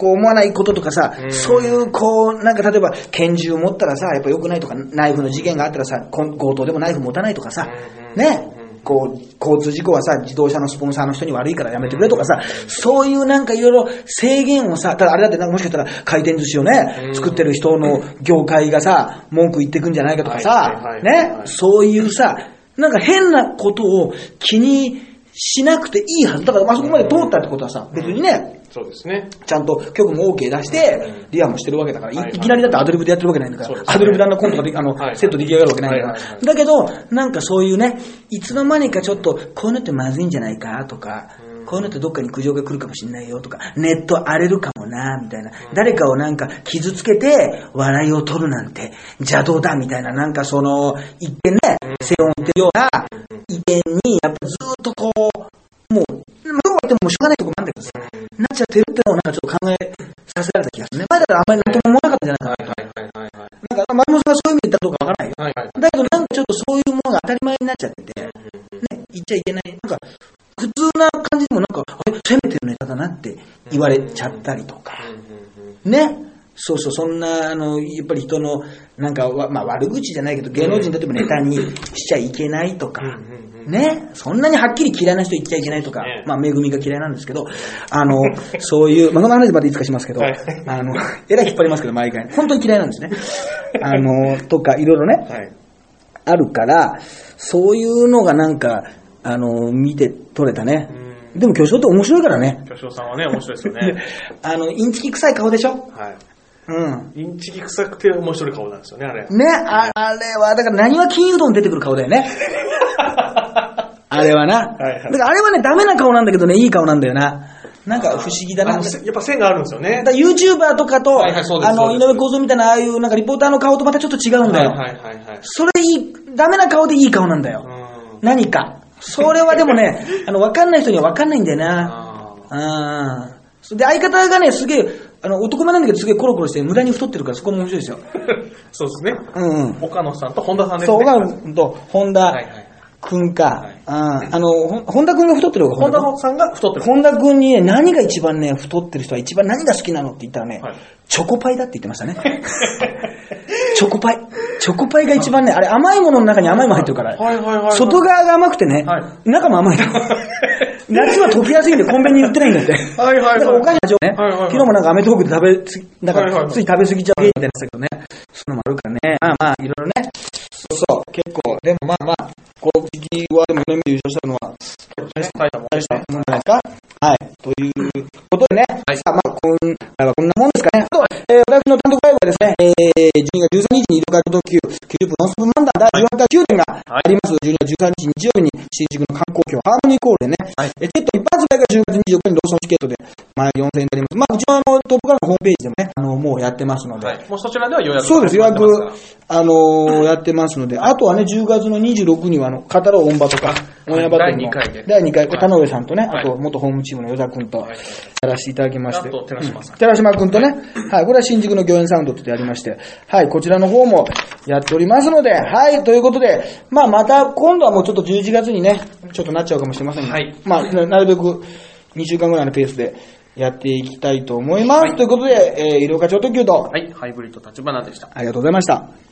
こう思わないこととかさ、そういう、こう、なんか例えば拳銃持ったらさ、やっぱ良くないとか、ナイフの事件があったらさ、強盗でもナイフ持たないとかさ、ね、こう、交通事故はさ、自動車のスポンサーの人に悪いからやめてくれとかさ、そういうなんかいろいろ制限をさ、ただあれだってなんかもしかしたら回転寿司をね、作ってる人の業界がさ、文句言ってくんじゃないかとかはいさねは、いそういうさ、なんか変なことを気にしなくていいはず。だからあそこまで通ったってことはさ、別にね、そうですね。ちゃんと曲も OK 出して、リアもしてるわけだから、いきなりだってアドリブでやってるわけないんだから、アドリブであんなコントがであの、はい。セット出来上がるわけないんだから。だけど、なんかそういうね、いつの間にかちょっと、こういうのってまずいんじゃないかとか、こういうのってどっかに苦情が来るかもしれないよとか、ネット荒れるかもな、みたいな。誰かをなんか傷つけて笑いを取るなんて邪道だ、みたいな、なんかその、一見ね、背負ってるような意見に、やっぱずっとこう、もう、まあどうやってもしょうがないとこもあるんだけどさ、なっちゃってるってのをなんかちょっと考えさせられた気がするね。前だったらあんまりなんとも思わなかったんじゃないかな。はいはいはいはい。なんか、松本さんがそういう意味で言ったらどうかわからないよ。はいはい。だけどなんかちょっとそういうものが当たり前になっちゃってて、ね、言っちゃいけない。なんか、普通な感じでもなんか、あれ、攻めてるネタだなって言われちゃったりとか、ね。そうそう、そんな、あの、やっぱり人の、なんかわ、まあ悪口じゃないけど、芸能人例えばネタにしちゃいけないとか、ね。そんなにはっきり嫌いな人言っちゃいけないとかね、まあ、めぐみが嫌いなんですけど、あの、そういう、まあ、この話までいつかしますけど、はいあの、えらい引っ張りますけど、毎回。本当に嫌いなんですね。あの、とか、いろいろね、はい。あるから、そういうのがなんか、あの、見て取れたね。でも巨匠って面白いからね。巨匠さんはね、面白いですよね。*laughs* あの、インチキ臭い顔でしょ？はい。うん。インチキ臭くて面白い顔なんですよね、あれ。ね、ああれは、だから何は金融道に出てくる顔だよね。あれはな。はいはいだからあれはね、ダメな顔なんだけどね、いい顔なんだよな。なんか不思議だな。やっぱ線があるんですよね。ら YouTuber とかと、あの、井上公造みたいな、ああいうなんかリポーターの顔とまたちょっと違うんだよ。はいはいはいはい。それいい、ダメな顔でいい顔なんだよ。うん。何か。それはでもね、*laughs* あの、わかんない人にはわかんないんだよな。あうん。で、相方がね、すげえ、あの、男前なんだけどすげえコロコロして無駄に太ってるからそこも面白いですよ。ー *laughs* そうですね。うんうん。岡野さんと本田さんですそう、ね。岡野と本田はいはい。くんかはい。うんあの、本田くんが太ってる方が本田さんが太ってる。本田くんにね、何が一番ね、太ってる人は一番何が好きなのって言ったらねはい、チョコパイだって言ってましたね。*laughs* チョコパイ。チョコパイが一番ね、あれ甘いものの中に甘いもの入ってるから。外側が甘くてね、はい中も甘いの。*laughs* 夏は溶けやすいんでコンビニに売ってないんだって。はいはいはいだからお菓子のね、はいはいはい昨日もなんかアメトークで食べつぎ、なんはいはいはいかつい食べ過ぎちゃうみたいなけどね。そういうのもあるからね。まあまあ、いろいろね。そうそう、結構。でもまあまあ、この時期はでも4年目優勝したのは、大したもんじゃないですか。はい。ということでね。さあまあ、今回はこんなもんですかね。あと、えー、私の単独ライブはですね、えー、12月13日にイルカ特急、90分ノンスプ漫談第18回9点があります。12月13日日曜日に新宿の観光協ハーモニーコールでね、えー、チケット一般発売が10月24日にローソンチケットで、まあ4000円になります。まあ、うちのあの、トップからのホームページでもね、あの、もうやってますので、はい。もうそちらでは予約そうです、予約。あのーやってますので、あとはね、10月の26には、あの、語ろう音場とか、オンエアバトルの第二回で。第2回、田上さんとね、はい。あと、元ホームチームの与田君と、はい。やらせていただきまして。あと寺島さん。う寺島君とね、はい、これは新宿の御苑サウンドってやりまして、はい、こちらの方もやっておりますので、はい、ということで、まあ、また、今度はもうちょっと11月にね、ちょっとなっちゃうかもしれませんが、はい。まあ、ななるべく2週間ぐらいのペースでやっていきたいと思います。ということで、えー、医療課長特急と、はい。ハイブリッド立花でした。ありがとうございました。